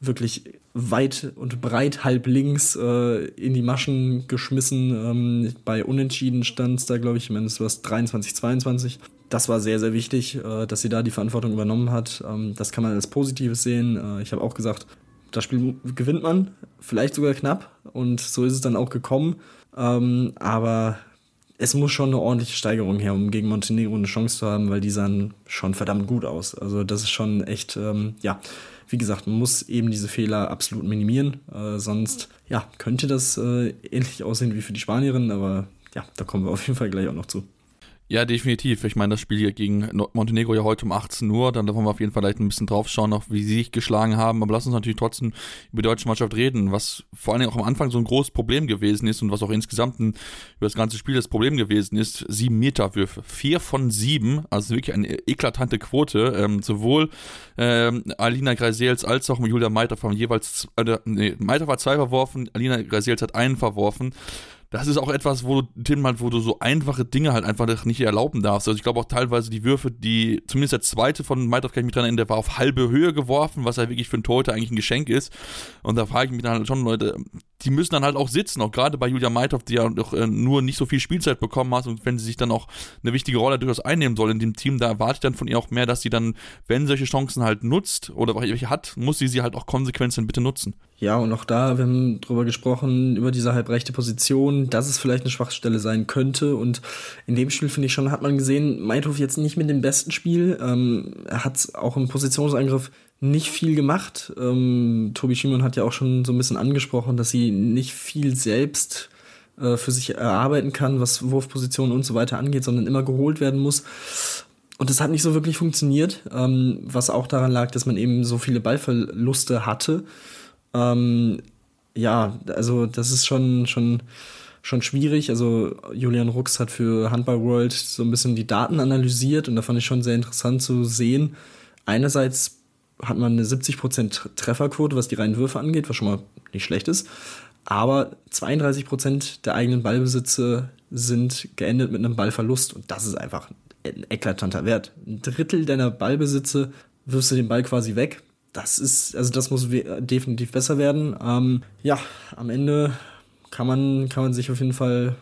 wirklich weit und breit halb links äh, in die Maschen geschmissen. Ähm, bei Unentschieden stand es da, glaube ich, ich meine, es war 23, 22 das war sehr, sehr wichtig, äh, dass sie da die Verantwortung übernommen hat. Ähm, das kann man als Positives sehen. Äh, ich habe auch gesagt, das Spiel gewinnt man, vielleicht sogar knapp. Und so ist es dann auch gekommen. Ähm, aber es muss schon eine ordentliche Steigerung her, um gegen Montenegro eine Chance zu haben, weil die sahen schon verdammt gut aus. Also das ist schon echt, ähm, ja, wie gesagt, man muss eben diese Fehler absolut minimieren. Äh, sonst, ja, könnte das äh, ähnlich aussehen wie für die Spanierin, aber ja, da kommen wir auf jeden Fall gleich auch noch zu. Ja, definitiv. Ich meine, das Spiel hier gegen Montenegro ja heute um 18 Uhr, dann wollen wir auf jeden Fall vielleicht ein bisschen drauf schauen, auch wie sie sich geschlagen haben. Aber lass uns natürlich trotzdem über die deutsche Mannschaft reden, was vor allen Dingen auch am Anfang so ein großes Problem gewesen ist und was auch insgesamt ein, über das ganze Spiel das Problem gewesen ist. Sieben Meterwürfe. Vier von sieben, also wirklich eine eklatante Quote. Ähm, sowohl ähm, Alina Greisels als auch Julia Meiter haben jeweils, äh, nee, Meiter war zwei verworfen, Alina Greisels hat einen verworfen das ist auch etwas, wo du, Tim, halt, wo du so einfache Dinge halt einfach nicht erlauben darfst. Also ich glaube auch teilweise die Würfe, die, zumindest der zweite von Maidorf kann ich mich dran erinnern, der war auf halbe Höhe geworfen, was ja wirklich für einen Torhüter eigentlich ein Geschenk ist. Und da frage ich mich dann halt schon, Leute, die müssen dann halt auch sitzen, auch gerade bei Julia Meithoff, die ja noch äh, nur nicht so viel Spielzeit bekommen hat und wenn sie sich dann auch eine wichtige Rolle durchaus einnehmen soll in dem Team, da erwarte ich dann von ihr auch mehr, dass sie dann, wenn solche Chancen halt nutzt oder welche hat, muss sie sie halt auch konsequent dann bitte nutzen. Ja, und auch da, wir haben drüber gesprochen, über diese halbrechte Position, dass es vielleicht eine Schwachstelle sein könnte. Und in dem Spiel, finde ich schon, hat man gesehen, Meithof jetzt nicht mit dem besten Spiel. Ähm, er hat auch im Positionsangriff nicht viel gemacht. Ähm, Tobi Schimon hat ja auch schon so ein bisschen angesprochen, dass sie nicht viel selbst äh, für sich erarbeiten kann, was Wurfpositionen und so weiter angeht, sondern immer geholt werden muss. Und das hat nicht so wirklich funktioniert, ähm, was auch daran lag, dass man eben so viele Ballverluste hatte. Ähm, ja, also das ist schon, schon, schon schwierig. Also Julian Rux hat für Handball World so ein bisschen die Daten analysiert und da fand ich schon sehr interessant zu sehen. Einerseits hat man eine 70% Trefferquote, was die reinen Würfe angeht, was schon mal nicht schlecht ist. Aber 32% der eigenen Ballbesitze sind geendet mit einem Ballverlust und das ist einfach ein eklatanter Wert. Ein Drittel deiner Ballbesitze wirfst du den Ball quasi weg das ist, also das muss definitiv besser werden. Ähm, ja, am Ende kann man, kann man sich auf jeden Fall,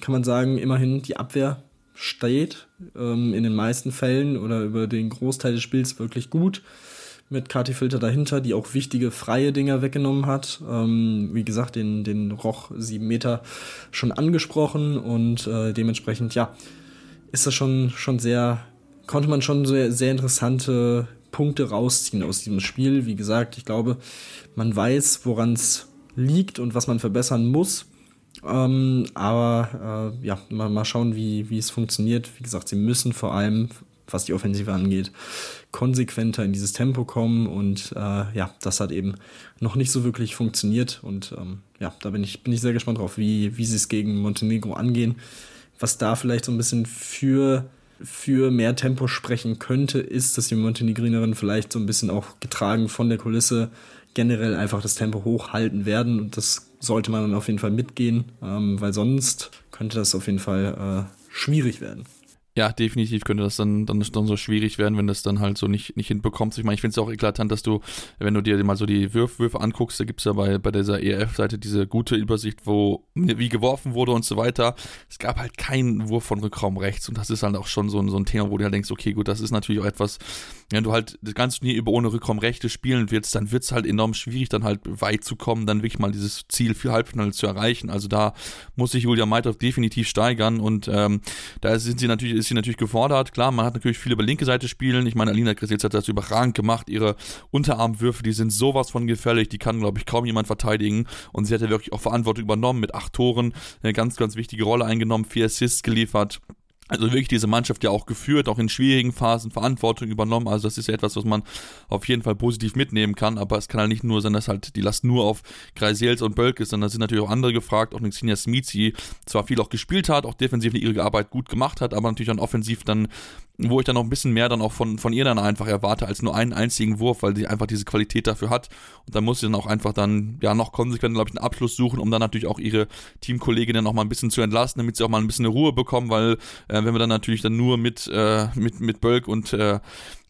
kann man sagen, immerhin die Abwehr steht ähm, in den meisten Fällen oder über den Großteil des Spiels wirklich gut. Mit Kati Filter dahinter, die auch wichtige freie Dinger weggenommen hat. Ähm, wie gesagt, den, den Roch 7 Meter schon angesprochen und äh, dementsprechend, ja, ist das schon, schon sehr, konnte man schon sehr, sehr interessante Punkte rausziehen aus diesem Spiel. Wie gesagt, ich glaube, man weiß, woran es liegt und was man verbessern muss. Ähm, aber äh, ja, mal, mal schauen, wie, wie es funktioniert. Wie gesagt, sie müssen vor allem, was die Offensive angeht, konsequenter in dieses Tempo kommen. Und äh, ja, das hat eben noch nicht so wirklich funktioniert. Und ähm, ja, da bin ich, bin ich sehr gespannt drauf, wie, wie sie es gegen Montenegro angehen. Was da vielleicht so ein bisschen für für mehr Tempo sprechen könnte, ist, dass die Montenegrinerin vielleicht so ein bisschen auch getragen von der Kulisse generell einfach das Tempo hochhalten werden und das sollte man dann auf jeden Fall mitgehen, ähm, weil sonst könnte das auf jeden Fall äh, schwierig werden. Ja, definitiv könnte das dann, dann, dann so schwierig werden, wenn das dann halt so nicht, nicht hinbekommst. Ich meine, ich finde es auch eklatant, dass du, wenn du dir mal so die Würf Würfe anguckst, da gibt es ja bei, bei dieser ERF-Seite diese gute Übersicht, wo wie geworfen wurde und so weiter. Es gab halt keinen Wurf von Rückraum rechts und das ist halt auch schon so, so ein Thema, wo du halt denkst, okay, gut, das ist natürlich auch etwas, wenn du halt das ganze Turnier über ohne Rückraum rechte spielen willst, dann wird es halt enorm schwierig, dann halt weit zu kommen, dann wirklich mal dieses Ziel für Halbfinale zu erreichen. Also da muss sich Julia Meithoff definitiv steigern und ähm, da sind sie natürlich, ist sie natürlich gefordert. Klar, man hat natürlich viel über linke Seite spielen. Ich meine, Alina Kresitz hat das überragend gemacht. Ihre Unterarmwürfe, die sind sowas von gefährlich, die kann, glaube ich, kaum jemand verteidigen. Und sie hat ja wirklich auch Verantwortung übernommen mit acht Toren, eine ganz, ganz wichtige Rolle eingenommen, vier Assists geliefert also wirklich diese Mannschaft ja auch geführt, auch in schwierigen Phasen Verantwortung übernommen. Also das ist ja etwas, was man auf jeden Fall positiv mitnehmen kann. Aber es kann halt nicht nur sein, dass halt die Last nur auf Kreisels und Bölk ist, sondern da sind natürlich auch andere gefragt. Auch eine Xenia Smizi zwar viel auch gespielt hat, auch defensiv ihre Arbeit gut gemacht hat, aber natürlich dann offensiv dann wo ich dann noch ein bisschen mehr dann auch von, von ihr dann einfach erwarte, als nur einen einzigen Wurf, weil sie einfach diese Qualität dafür hat. Und dann muss sie dann auch einfach dann, ja, noch konsequent, glaube ich, einen Abschluss suchen, um dann natürlich auch ihre Teamkolleginnen noch mal ein bisschen zu entlasten, damit sie auch mal ein bisschen Ruhe bekommen, weil äh, wenn wir dann natürlich dann nur mit, äh, mit, mit Bölk und äh,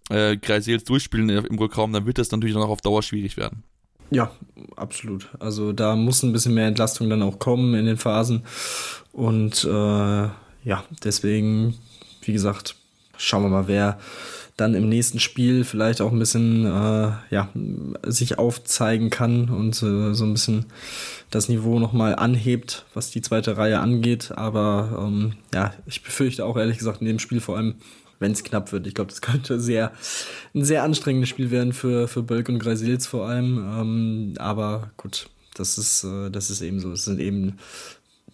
äh, Greisels durchspielen im Rückraum, dann wird das natürlich dann auch auf Dauer schwierig werden. Ja, absolut. Also da muss ein bisschen mehr Entlastung dann auch kommen in den Phasen. Und äh, ja, deswegen, wie gesagt, schauen wir mal, wer dann im nächsten Spiel vielleicht auch ein bisschen äh, ja, sich aufzeigen kann und äh, so ein bisschen das Niveau nochmal anhebt, was die zweite Reihe angeht. Aber ähm, ja, ich befürchte auch ehrlich gesagt in dem Spiel vor allem, wenn es knapp wird. Ich glaube, das <laughs> könnte sehr, ein sehr anstrengendes Spiel werden für, für Bölk und Greisils vor allem. Ähm, aber gut, das ist, äh, das ist eben so. Es sind eben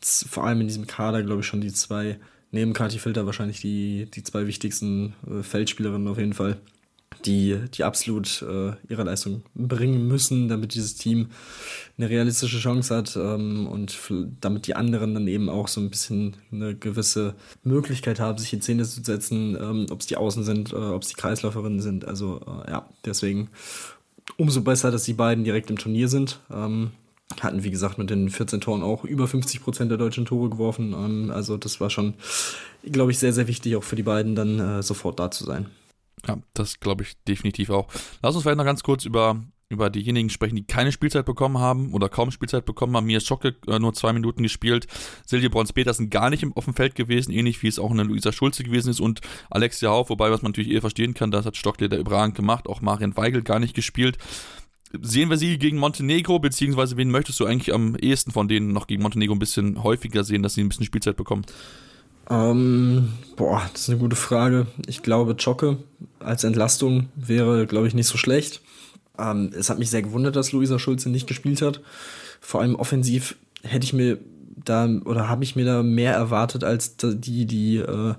vor allem in diesem Kader, glaube ich, schon die zwei neben Kati Filter wahrscheinlich die, die zwei wichtigsten äh, Feldspielerinnen auf jeden Fall, die, die absolut äh, ihre Leistung bringen müssen, damit dieses Team eine realistische Chance hat ähm, und damit die anderen dann eben auch so ein bisschen eine gewisse Möglichkeit haben, sich in Szene zu setzen, ähm, ob es die Außen sind, äh, ob es die Kreisläuferinnen sind. Also äh, ja, deswegen umso besser, dass die beiden direkt im Turnier sind. Ähm, hatten, wie gesagt, mit den 14 Toren auch über 50 Prozent der deutschen Tore geworfen. Ähm, also das war schon, glaube ich, sehr, sehr wichtig, auch für die beiden dann äh, sofort da zu sein. Ja, das glaube ich definitiv auch. Lass uns vielleicht noch ganz kurz über, über diejenigen sprechen, die keine Spielzeit bekommen haben oder kaum Spielzeit bekommen haben. Mir ist Schocke äh, nur zwei Minuten gespielt. Silje Brons-Petersen gar nicht im offenen Feld gewesen, ähnlich wie es auch eine Luisa Schulze gewesen ist und Alexia Hauf, wobei, was man natürlich eher verstehen kann, das hat Stockle da überragend gemacht. Auch Marian Weigel gar nicht gespielt. Sehen wir sie gegen Montenegro, beziehungsweise wen möchtest du eigentlich am ehesten von denen noch gegen Montenegro ein bisschen häufiger sehen, dass sie ein bisschen Spielzeit bekommen? Ähm, boah, das ist eine gute Frage. Ich glaube, Jocke als Entlastung wäre, glaube ich, nicht so schlecht. Ähm, es hat mich sehr gewundert, dass Luisa Schulze nicht gespielt hat. Vor allem offensiv hätte ich mir da oder habe ich mir da mehr erwartet als die die äh,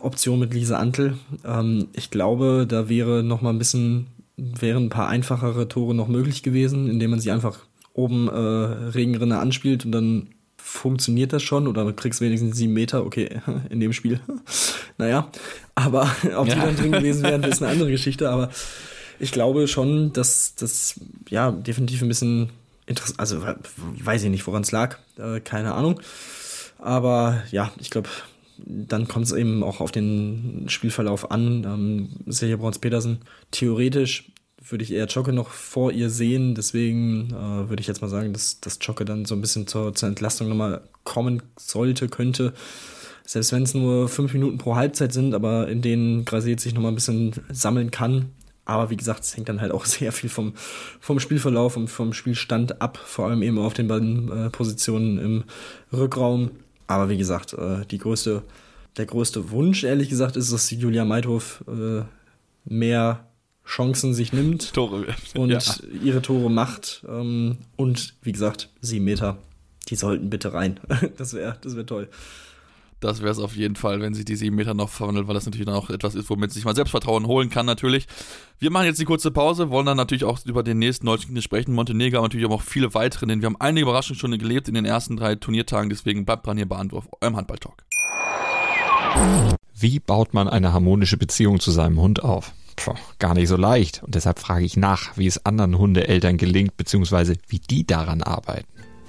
Option mit Lisa Antel. Ähm, ich glaube, da wäre noch mal ein bisschen wären ein paar einfachere Tore noch möglich gewesen, indem man sie einfach oben äh, Regenrinne anspielt und dann funktioniert das schon oder du kriegst wenigstens sieben Meter, okay, <laughs> in dem Spiel. <laughs> naja, aber <laughs> ob die dann drin gewesen wären, ist eine andere Geschichte, aber ich glaube schon, dass das ja definitiv ein bisschen interessant, also weiß ich nicht, woran es lag, äh, keine Ahnung. Aber ja, ich glaube, dann kommt es eben auch auf den Spielverlauf an. Ähm, Silja Brauns-Petersen, theoretisch würde ich eher Jocke noch vor ihr sehen. Deswegen äh, würde ich jetzt mal sagen, dass, dass Jocke dann so ein bisschen zur, zur Entlastung nochmal kommen sollte, könnte. Selbst wenn es nur fünf Minuten pro Halbzeit sind, aber in denen Graset sich nochmal ein bisschen sammeln kann. Aber wie gesagt, es hängt dann halt auch <laughs> sehr viel vom, vom Spielverlauf und vom Spielstand ab, vor allem eben auf den beiden äh, Positionen im Rückraum. Aber wie gesagt, äh, die größte, der größte Wunsch, ehrlich gesagt, ist, dass Julia Meidhoff äh, mehr Chancen sich nimmt <laughs> Tore <laughs> und ja. ihre Tore macht. Ähm, und wie gesagt, sieben Meter, die sollten bitte rein. <laughs> das wäre das wär toll. Das wäre es auf jeden Fall, wenn sie die sieben Meter noch verwandelt, weil das natürlich dann auch etwas ist, womit sich mal Selbstvertrauen holen kann, natürlich. Wir machen jetzt die kurze Pause, wollen dann natürlich auch über den nächsten deutschen sprechen. Montenegro, aber natürlich auch viele weitere, denn wir haben einige Überraschungen schon gelebt in den ersten drei Turniertagen, deswegen bleibt dran hier bei Antwurf, eurem Handballtalk. Wie baut man eine harmonische Beziehung zu seinem Hund auf? Puh, gar nicht so leicht. Und deshalb frage ich nach, wie es anderen Hundeeltern gelingt, beziehungsweise wie die daran arbeiten.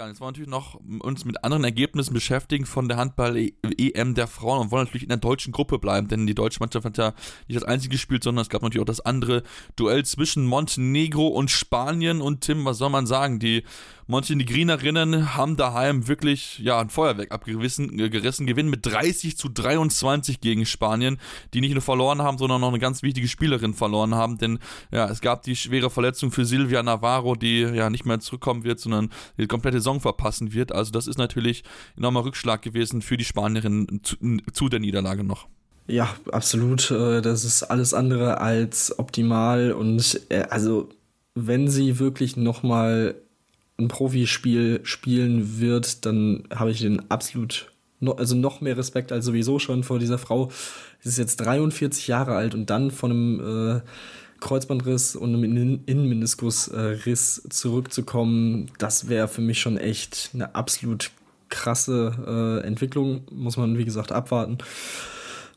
Ja, und jetzt wollen wir natürlich noch uns mit anderen Ergebnissen beschäftigen von der Handball-EM der Frauen und wollen natürlich in der deutschen Gruppe bleiben, denn die deutsche Mannschaft hat ja nicht das einzige gespielt, sondern es gab natürlich auch das andere Duell zwischen Montenegro und Spanien. Und Tim, was soll man sagen, die Montenegrinerinnen haben daheim wirklich ja, ein Feuerwerk abgerissen, gerissen, gewinnen mit 30 zu 23 gegen Spanien, die nicht nur verloren haben, sondern noch eine ganz wichtige Spielerin verloren haben, denn ja, es gab die schwere Verletzung für Silvia Navarro, die ja nicht mehr zurückkommen wird, sondern die komplette Saison verpassen wird. Also das ist natürlich ein enormer Rückschlag gewesen für die Spanierinnen zu, zu der Niederlage noch. Ja, absolut. Äh, das ist alles andere als optimal und äh, also wenn sie wirklich nochmal ein Profispiel spielen wird, dann habe ich den absolut, no, also noch mehr Respekt als sowieso schon vor dieser Frau. Sie ist jetzt 43 Jahre alt und dann von einem äh, Kreuzbandriss und einem Innenmeniskusriss zurückzukommen, das wäre für mich schon echt eine absolut krasse äh, Entwicklung. Muss man, wie gesagt, abwarten.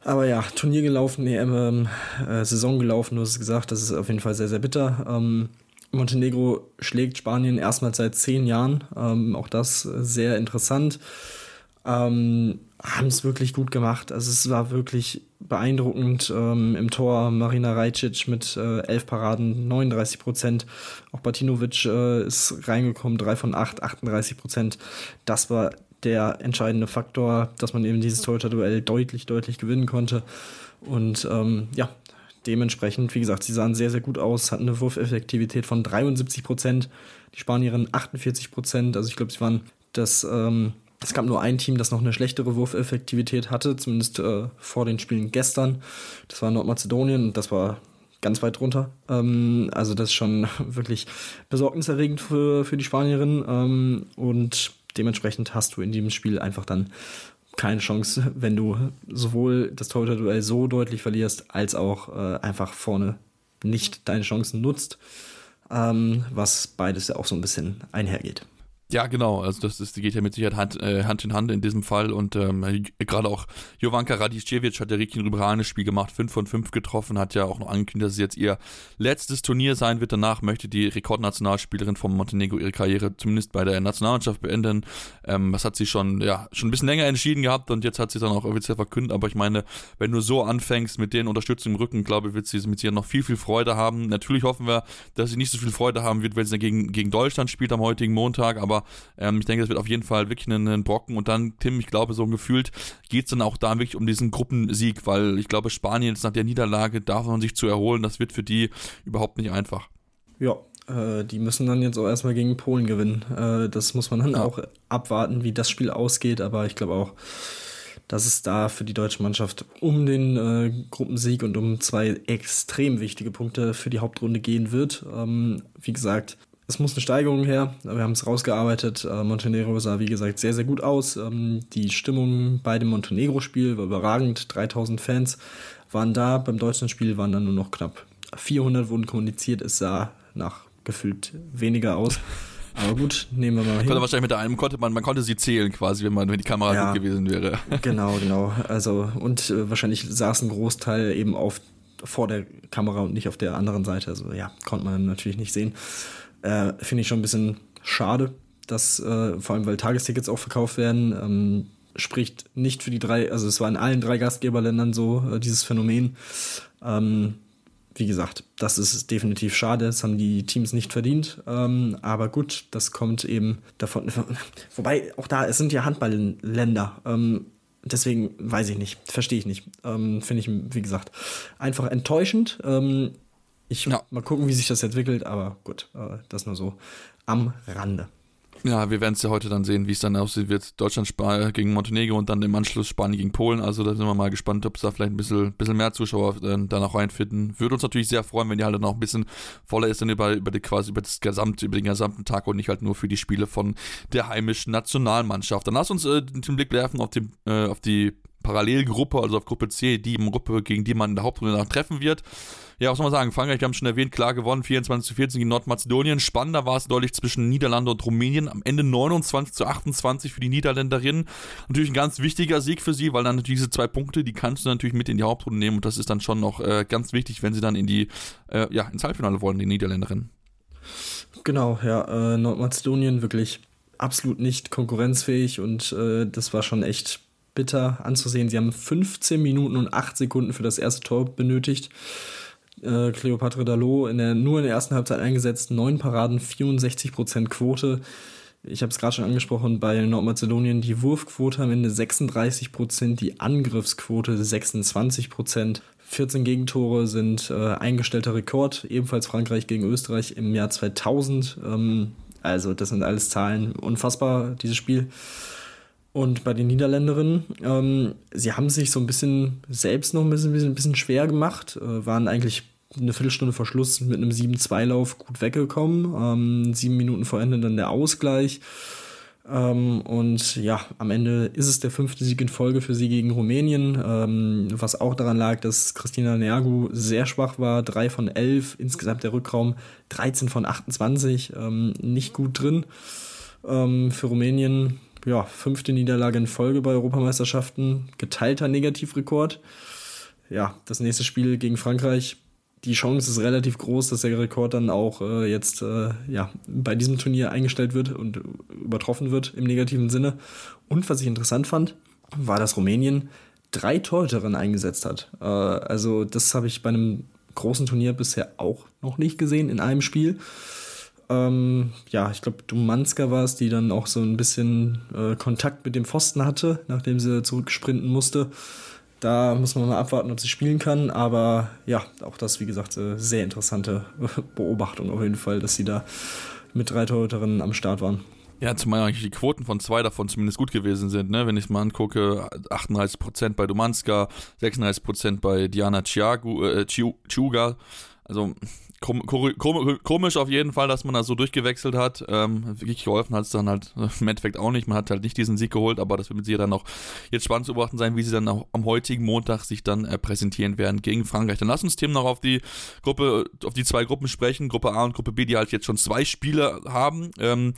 Aber ja, Turnier gelaufen, EM, äh, Saison gelaufen, du hast gesagt, das ist auf jeden Fall sehr, sehr bitter. Ähm, Montenegro schlägt Spanien erstmals seit zehn Jahren. Ähm, auch das sehr interessant. Ähm, haben es wirklich gut gemacht. Also es war wirklich beeindruckend. Ähm, Im Tor Marina Rajcic mit äh, elf Paraden, 39 Prozent. Auch Batinovic äh, ist reingekommen, drei von acht, 38 Prozent. Das war der entscheidende Faktor, dass man eben dieses Torhüter-Duell deutlich, deutlich gewinnen konnte. Und ähm, ja, dementsprechend, wie gesagt, sie sahen sehr, sehr gut aus, hatten eine Wurfeffektivität von 73 Prozent, die Spanierin 48 Prozent. Also ich glaube, sie waren das, ähm, es gab nur ein Team, das noch eine schlechtere Wurfeffektivität hatte, zumindest äh, vor den Spielen gestern. Das war Nordmazedonien und das war ganz weit drunter. Ähm, also das ist schon <laughs> wirklich besorgniserregend für, für die Spanierin. Ähm, und dementsprechend hast du in diesem Spiel einfach dann keine Chance, wenn du sowohl das Torhüter-Duell so deutlich verlierst, als auch äh, einfach vorne nicht deine Chancen nutzt, ähm, was beides ja auch so ein bisschen einhergeht. Ja, genau. Also das ist, geht ja mit Sicherheit Hand, äh, Hand in Hand in diesem Fall. Und ähm, gerade auch Jovanka Radicevic hat ja richtig ein überragendes Spiel gemacht, 5 von 5 getroffen, hat ja auch noch angekündigt, dass es jetzt ihr letztes Turnier sein wird. Danach möchte die Rekordnationalspielerin von Montenegro ihre Karriere zumindest bei der Nationalmannschaft beenden. Ähm, das hat sie schon, ja, schon ein bisschen länger entschieden gehabt und jetzt hat sie dann auch offiziell verkündet. Aber ich meine, wenn du so anfängst mit den Unterstützung im Rücken, glaube ich, wird sie mit ihr noch viel, viel Freude haben. Natürlich hoffen wir, dass sie nicht so viel Freude haben wird, wenn sie gegen, gegen Deutschland spielt am heutigen Montag, aber ähm, ich denke, das wird auf jeden Fall wirklich ein, ein Brocken. Und dann, Tim, ich glaube, so gefühlt geht es dann auch da wirklich um diesen Gruppensieg, weil ich glaube, Spanien jetzt nach der Niederlage man sich zu erholen. Das wird für die überhaupt nicht einfach. Ja, äh, die müssen dann jetzt auch erstmal gegen Polen gewinnen. Äh, das muss man dann ja. auch abwarten, wie das Spiel ausgeht. Aber ich glaube auch, dass es da für die deutsche Mannschaft um den äh, Gruppensieg und um zwei extrem wichtige Punkte für die Hauptrunde gehen wird. Ähm, wie gesagt, es muss eine Steigerung her. Wir haben es rausgearbeitet. Äh, Montenegro sah, wie gesagt, sehr, sehr gut aus. Ähm, die Stimmung bei dem Montenegro-Spiel war überragend. 3000 Fans waren da. Beim deutschen Spiel waren dann nur noch knapp 400 wurden kommuniziert. Es sah nach gefühlt weniger aus. Aber gut, nehmen wir mal hin. Konnte wahrscheinlich mit der einen konnte man, man konnte sie zählen quasi, wenn man, wenn die Kamera ja, gut gewesen wäre. <laughs> Genau, genau. Also und äh, wahrscheinlich saß ein Großteil eben auf vor der Kamera und nicht auf der anderen Seite. Also ja, konnte man natürlich nicht sehen. Äh, Finde ich schon ein bisschen schade, dass äh, vor allem, weil Tagestickets auch verkauft werden, ähm, spricht nicht für die drei, also es war in allen drei Gastgeberländern so, äh, dieses Phänomen. Ähm, wie gesagt, das ist definitiv schade, das haben die Teams nicht verdient. Ähm, aber gut, das kommt eben davon. <laughs> Wobei, auch da, es sind ja Handballländer. Ähm, deswegen weiß ich nicht, verstehe ich nicht. Ähm, Finde ich, wie gesagt, einfach enttäuschend. Ich ja. mal gucken, wie sich das entwickelt, aber gut, äh, das nur so am Rande. Ja, wir werden es ja heute dann sehen, wie es dann aussieht wird. Deutschland gegen Montenegro und dann im Anschluss Spanien gegen Polen. Also da sind wir mal gespannt, ob es da vielleicht ein bisschen, bisschen mehr Zuschauer äh, dann auch reinfinden. Würde uns natürlich sehr freuen, wenn die Halle noch ein bisschen voller ist, dann über, über die quasi über das gesamte, über den gesamten Tag und nicht halt nur für die Spiele von der heimischen Nationalmannschaft. Dann lass uns äh, den Blick werfen auf die, äh, auf die Parallelgruppe, also auf Gruppe C, die Gruppe, gegen die man in der Hauptrunde nach treffen wird. Ja, was soll man sagen? Frankreich, wir haben schon erwähnt, klar gewonnen, 24 zu 14 gegen Nordmazedonien. Spannender war es deutlich zwischen Niederlande und Rumänien. Am Ende 29 zu 28 für die Niederländerinnen. Natürlich ein ganz wichtiger Sieg für sie, weil dann natürlich diese zwei Punkte, die kannst du natürlich mit in die Hauptrunde nehmen und das ist dann schon noch äh, ganz wichtig, wenn sie dann in die, äh, ja, ins Halbfinale wollen, die Niederländerinnen. Genau, ja, äh, Nordmazedonien wirklich absolut nicht konkurrenzfähig und äh, das war schon echt bitter anzusehen. Sie haben 15 Minuten und 8 Sekunden für das erste Tor benötigt. Äh, Cleopatra Dalot in der, nur in der ersten Halbzeit eingesetzt, 9 Paraden, 64% Quote. Ich habe es gerade schon angesprochen, bei Nordmazedonien die Wurfquote am Ende 36%, die Angriffsquote 26%. 14 Gegentore sind äh, eingestellter Rekord, ebenfalls Frankreich gegen Österreich im Jahr 2000. Ähm, also das sind alles Zahlen, unfassbar, dieses Spiel. Und bei den Niederländerinnen, ähm, sie haben sich so ein bisschen selbst noch ein bisschen, ein bisschen schwer gemacht, äh, waren eigentlich eine Viertelstunde vor Schluss mit einem 7-2-Lauf gut weggekommen. Ähm, sieben Minuten vor Ende dann der Ausgleich. Ähm, und ja, am Ende ist es der fünfte Sieg in Folge für sie gegen Rumänien, ähm, was auch daran lag, dass Christina Neagu sehr schwach war. Drei von elf, insgesamt der Rückraum 13 von 28, ähm, nicht gut drin. Ähm, für Rumänien, ja, fünfte Niederlage in Folge bei Europameisterschaften, geteilter Negativrekord. Ja, das nächste Spiel gegen Frankreich die Chance ist relativ groß, dass der Rekord dann auch äh, jetzt äh, ja, bei diesem Turnier eingestellt wird und übertroffen wird im negativen Sinne. Und was ich interessant fand, war, dass Rumänien drei Torhüterinnen eingesetzt hat. Äh, also das habe ich bei einem großen Turnier bisher auch noch nicht gesehen in einem Spiel. Ähm, ja, ich glaube, Dumanska war es, die dann auch so ein bisschen äh, Kontakt mit dem Pfosten hatte, nachdem sie zurücksprinten musste. Da muss man mal abwarten, ob sie spielen kann. Aber ja, auch das, wie gesagt, äh, sehr interessante <laughs> Beobachtung auf jeden Fall, dass sie da mit drei Torhüterinnen am Start waren. Ja, zumal eigentlich die Quoten von zwei davon zumindest gut gewesen sind. Ne? Wenn ich es mal angucke, 38% bei Domanska, 36% bei Diana Chiagu, äh, Chiuga. Also komisch auf jeden Fall, dass man da so durchgewechselt hat. Ähm, wirklich geholfen hat es dann halt <laughs> im Endeffekt auch nicht. Man hat halt nicht diesen Sieg geholt, aber das wird mit sicher dann auch jetzt spannend zu beobachten sein, wie sie dann auch am heutigen Montag sich dann äh, präsentieren werden gegen Frankreich. Dann lass uns Themen noch auf die Gruppe, auf die zwei Gruppen sprechen, Gruppe A und Gruppe B, die halt jetzt schon zwei Spiele haben. Ähm,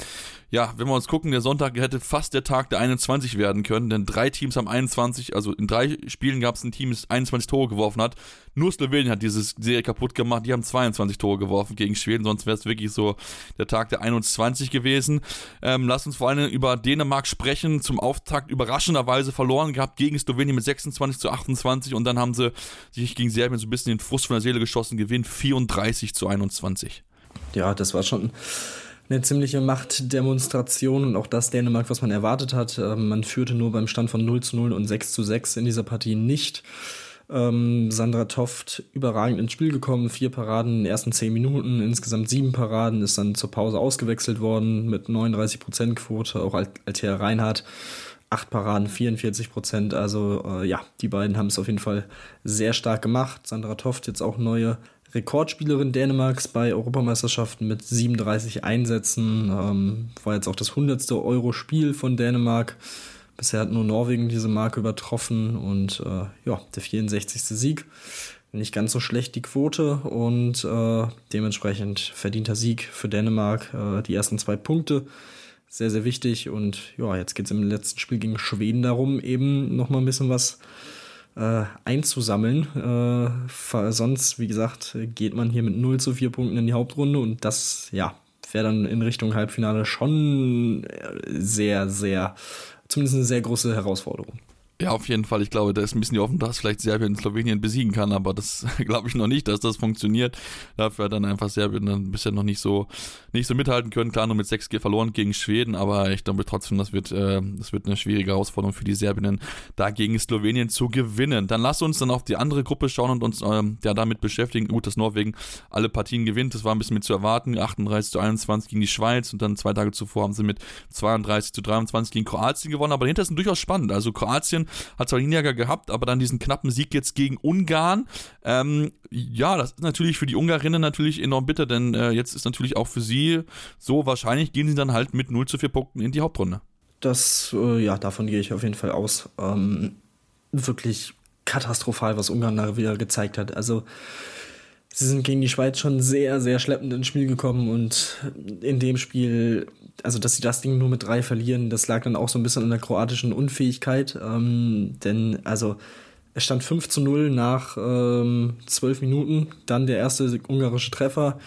ja, wenn wir uns gucken, der Sonntag hätte fast der Tag der 21 werden können, denn drei Teams haben 21, also in drei Spielen gab es ein Team, das 21 Tore geworfen hat. Nur Slowenien hat diese Serie kaputt gemacht, die haben 22 Tore geworfen gegen Schweden, sonst wäre es wirklich so der Tag der 21 gewesen. Ähm, lass uns vor allem über Dänemark sprechen, zum Auftakt überraschenderweise verloren gehabt gegen Slowenien mit 26 zu 28 und dann haben sie sich gegen Serbien so ein bisschen den Frust von der Seele geschossen, gewinnt 34 zu 21. Ja, das war schon eine ziemliche Machtdemonstration und auch das Dänemark, was man erwartet hat. Ähm, man führte nur beim Stand von 0 zu 0 und 6 zu 6 in dieser Partie nicht. Ähm, Sandra Toft überragend ins Spiel gekommen, vier Paraden in den ersten zehn Minuten, insgesamt sieben Paraden, ist dann zur Pause ausgewechselt worden mit 39% Quote, auch Altea Reinhardt. Acht Paraden, 44 Prozent. Also äh, ja, die beiden haben es auf jeden Fall sehr stark gemacht. Sandra Toft jetzt auch neue Rekordspielerin Dänemarks bei Europameisterschaften mit 37 Einsätzen. Ähm, war jetzt auch das 100. Euro-Spiel von Dänemark. Bisher hat nur Norwegen diese Marke übertroffen und äh, ja, der 64. Sieg. Nicht ganz so schlecht die Quote und äh, dementsprechend verdienter Sieg für Dänemark. Äh, die ersten zwei Punkte sehr, sehr wichtig und ja, jetzt geht es im letzten Spiel gegen Schweden darum, eben nochmal ein bisschen was äh, einzusammeln. Äh, sonst, wie gesagt, geht man hier mit 0 zu 4 Punkten in die Hauptrunde und das, ja, wäre dann in Richtung Halbfinale schon sehr, sehr, zumindest eine sehr große Herausforderung. Ja, auf jeden Fall. Ich glaube, da ist ein bisschen die Hoffnung, dass vielleicht Serbien Slowenien besiegen kann, aber das <laughs> glaube ich noch nicht, dass das funktioniert. Dafür hat dann einfach Serbien dann bisher noch nicht so nicht so mithalten können. Klar, nur mit 6G verloren gegen Schweden, aber ich glaube trotzdem, das wird, äh, das wird eine schwierige Herausforderung für die Serbinnen, da gegen Slowenien zu gewinnen. Dann lass uns dann auf die andere Gruppe schauen und uns ähm, ja damit beschäftigen. Gut, dass Norwegen alle Partien gewinnt, das war ein bisschen mit zu erwarten. 38 zu 21 gegen die Schweiz und dann zwei Tage zuvor haben sie mit 32 zu 23 gegen Kroatien gewonnen, aber dahinter ist durchaus spannend. Also Kroatien hat zwar Niederlage gehabt, aber dann diesen knappen Sieg jetzt gegen Ungarn. Ähm, ja, das ist natürlich für die Ungarinnen natürlich enorm bitter, denn äh, jetzt ist natürlich auch für sie so wahrscheinlich, gehen sie dann halt mit 0 zu 4 Punkten in die Hauptrunde. Das, äh, ja, davon gehe ich auf jeden Fall aus. Ähm, wirklich katastrophal, was Ungarn da wieder gezeigt hat. Also sie sind gegen die Schweiz schon sehr, sehr schleppend ins Spiel gekommen und in dem Spiel, also dass sie das Ding nur mit drei verlieren, das lag dann auch so ein bisschen an der kroatischen Unfähigkeit. Ähm, denn also es stand 5 zu 0 nach ähm, 12 Minuten, dann der erste ungarische Treffer.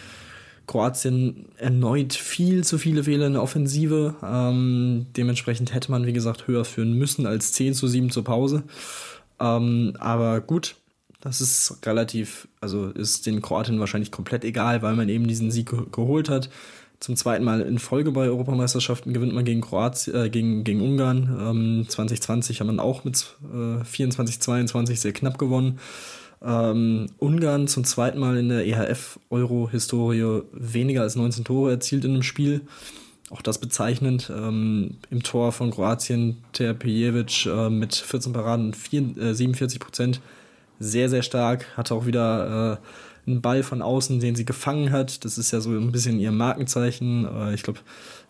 Kroatien erneut viel zu viele Fehler in der Offensive. Ähm, dementsprechend hätte man, wie gesagt, höher führen müssen als 10 zu 7 zur Pause. Ähm, aber gut, das ist relativ, also ist den Kroaten wahrscheinlich komplett egal, weil man eben diesen Sieg ge geholt hat. Zum zweiten Mal in Folge bei Europameisterschaften gewinnt man gegen Kroatien, äh, gegen, gegen Ungarn. Ähm, 2020 hat man auch mit äh, 24, 22 sehr knapp gewonnen. Ähm, Ungarn zum zweiten Mal in der EHF-Euro-Historie weniger als 19 Tore erzielt in einem Spiel. Auch das bezeichnend. Ähm, Im Tor von Kroatien Terpejevic äh, mit 14 Paraden, 4, äh, 47 Prozent. Sehr, sehr stark. Hatte auch wieder äh, einen Ball von außen, den sie gefangen hat. Das ist ja so ein bisschen ihr Markenzeichen. Äh, ich glaube,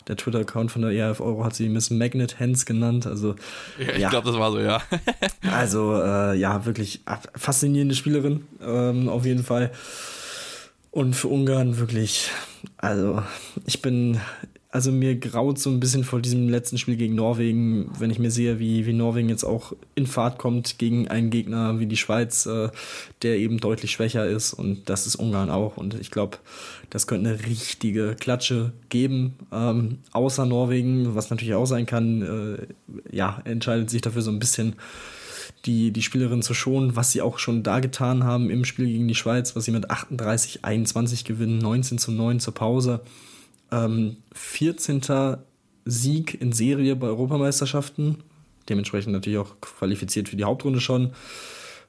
der Twitter-Account von der ERF Euro hat sie Miss Magnet Hands genannt. Also, ja, ich ja. glaube, das war so, ja. <laughs> also, äh, ja, wirklich faszinierende Spielerin, ähm, auf jeden Fall. Und für Ungarn wirklich, also ich bin also mir graut so ein bisschen vor diesem letzten Spiel gegen Norwegen, wenn ich mir sehe, wie, wie Norwegen jetzt auch in Fahrt kommt gegen einen Gegner wie die Schweiz, äh, der eben deutlich schwächer ist und das ist Ungarn auch. Und ich glaube, das könnte eine richtige Klatsche geben. Ähm, außer Norwegen, was natürlich auch sein kann, äh, ja, entscheidet sich dafür so ein bisschen die, die Spielerin zu schonen, was sie auch schon da getan haben im Spiel gegen die Schweiz, was sie mit 38, 21 gewinnen, 19 zu 9 zur Pause. Ähm, 14. Sieg in Serie bei Europameisterschaften. Dementsprechend natürlich auch qualifiziert für die Hauptrunde schon.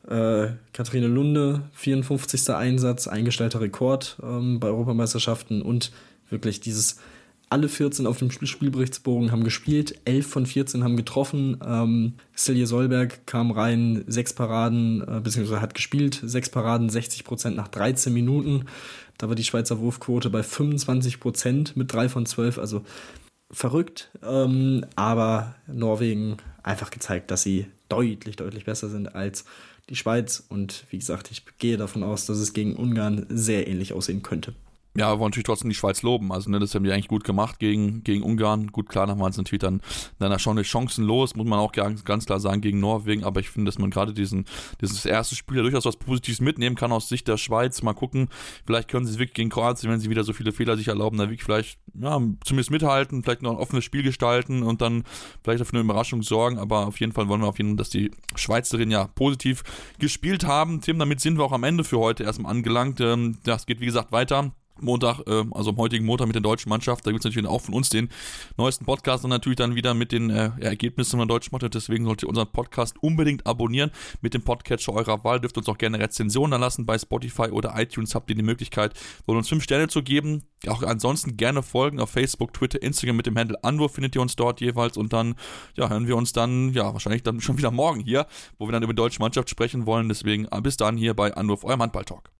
Äh, Katharine Lunde, 54. Einsatz, eingestellter Rekord ähm, bei Europameisterschaften und wirklich dieses alle 14 auf dem Spielberichtsbogen haben gespielt, 11 von 14 haben getroffen. Ähm, Silje Solberg kam rein, sechs Paraden, äh, beziehungsweise hat gespielt, sechs Paraden, 60 Prozent nach 13 Minuten. Da war die Schweizer Wurfquote bei 25 Prozent mit drei von 12, also verrückt. Ähm, aber Norwegen einfach gezeigt, dass sie deutlich, deutlich besser sind als die Schweiz. Und wie gesagt, ich gehe davon aus, dass es gegen Ungarn sehr ähnlich aussehen könnte ja, aber natürlich trotzdem die Schweiz loben. Also, ne, das haben die eigentlich gut gemacht gegen, gegen Ungarn. Gut, klar, waren es natürlich dann, dann schon eine chancenlos, muss man auch ganz, klar sagen, gegen Norwegen. Aber ich finde, dass man gerade diesen, dieses erste Spiel ja durchaus was Positives mitnehmen kann aus Sicht der Schweiz. Mal gucken, vielleicht können sie es wirklich gegen Kroatien, wenn sie wieder so viele Fehler sich erlauben, da wirklich vielleicht, ja, zumindest mithalten, vielleicht noch ein offenes Spiel gestalten und dann vielleicht für eine Überraschung sorgen. Aber auf jeden Fall wollen wir auf jeden Fall, dass die Schweizerinnen ja positiv gespielt haben. Tim, damit sind wir auch am Ende für heute erstmal angelangt. Ähm, das geht, wie gesagt, weiter Montag, äh, also am heutigen Montag mit der deutschen Mannschaft. Da gibt es natürlich auch von uns den neuesten Podcast und natürlich dann wieder mit den äh, Ergebnissen der deutschen Mannschaft. Deswegen solltet ihr unseren Podcast unbedingt abonnieren mit dem Podcatcher eurer Wahl. Dürft uns auch gerne Rezensionen lassen bei Spotify oder iTunes. Habt ihr die Möglichkeit, uns fünf Sterne zu geben. Auch ansonsten gerne folgen auf Facebook, Twitter, Instagram mit dem Handle Anwurf findet ihr uns dort jeweils und dann ja, hören wir uns dann, ja, wahrscheinlich dann schon wieder morgen hier, wo wir dann über die deutsche Mannschaft sprechen wollen. Deswegen bis dann hier bei Anwurf, eurem Handball-Talk.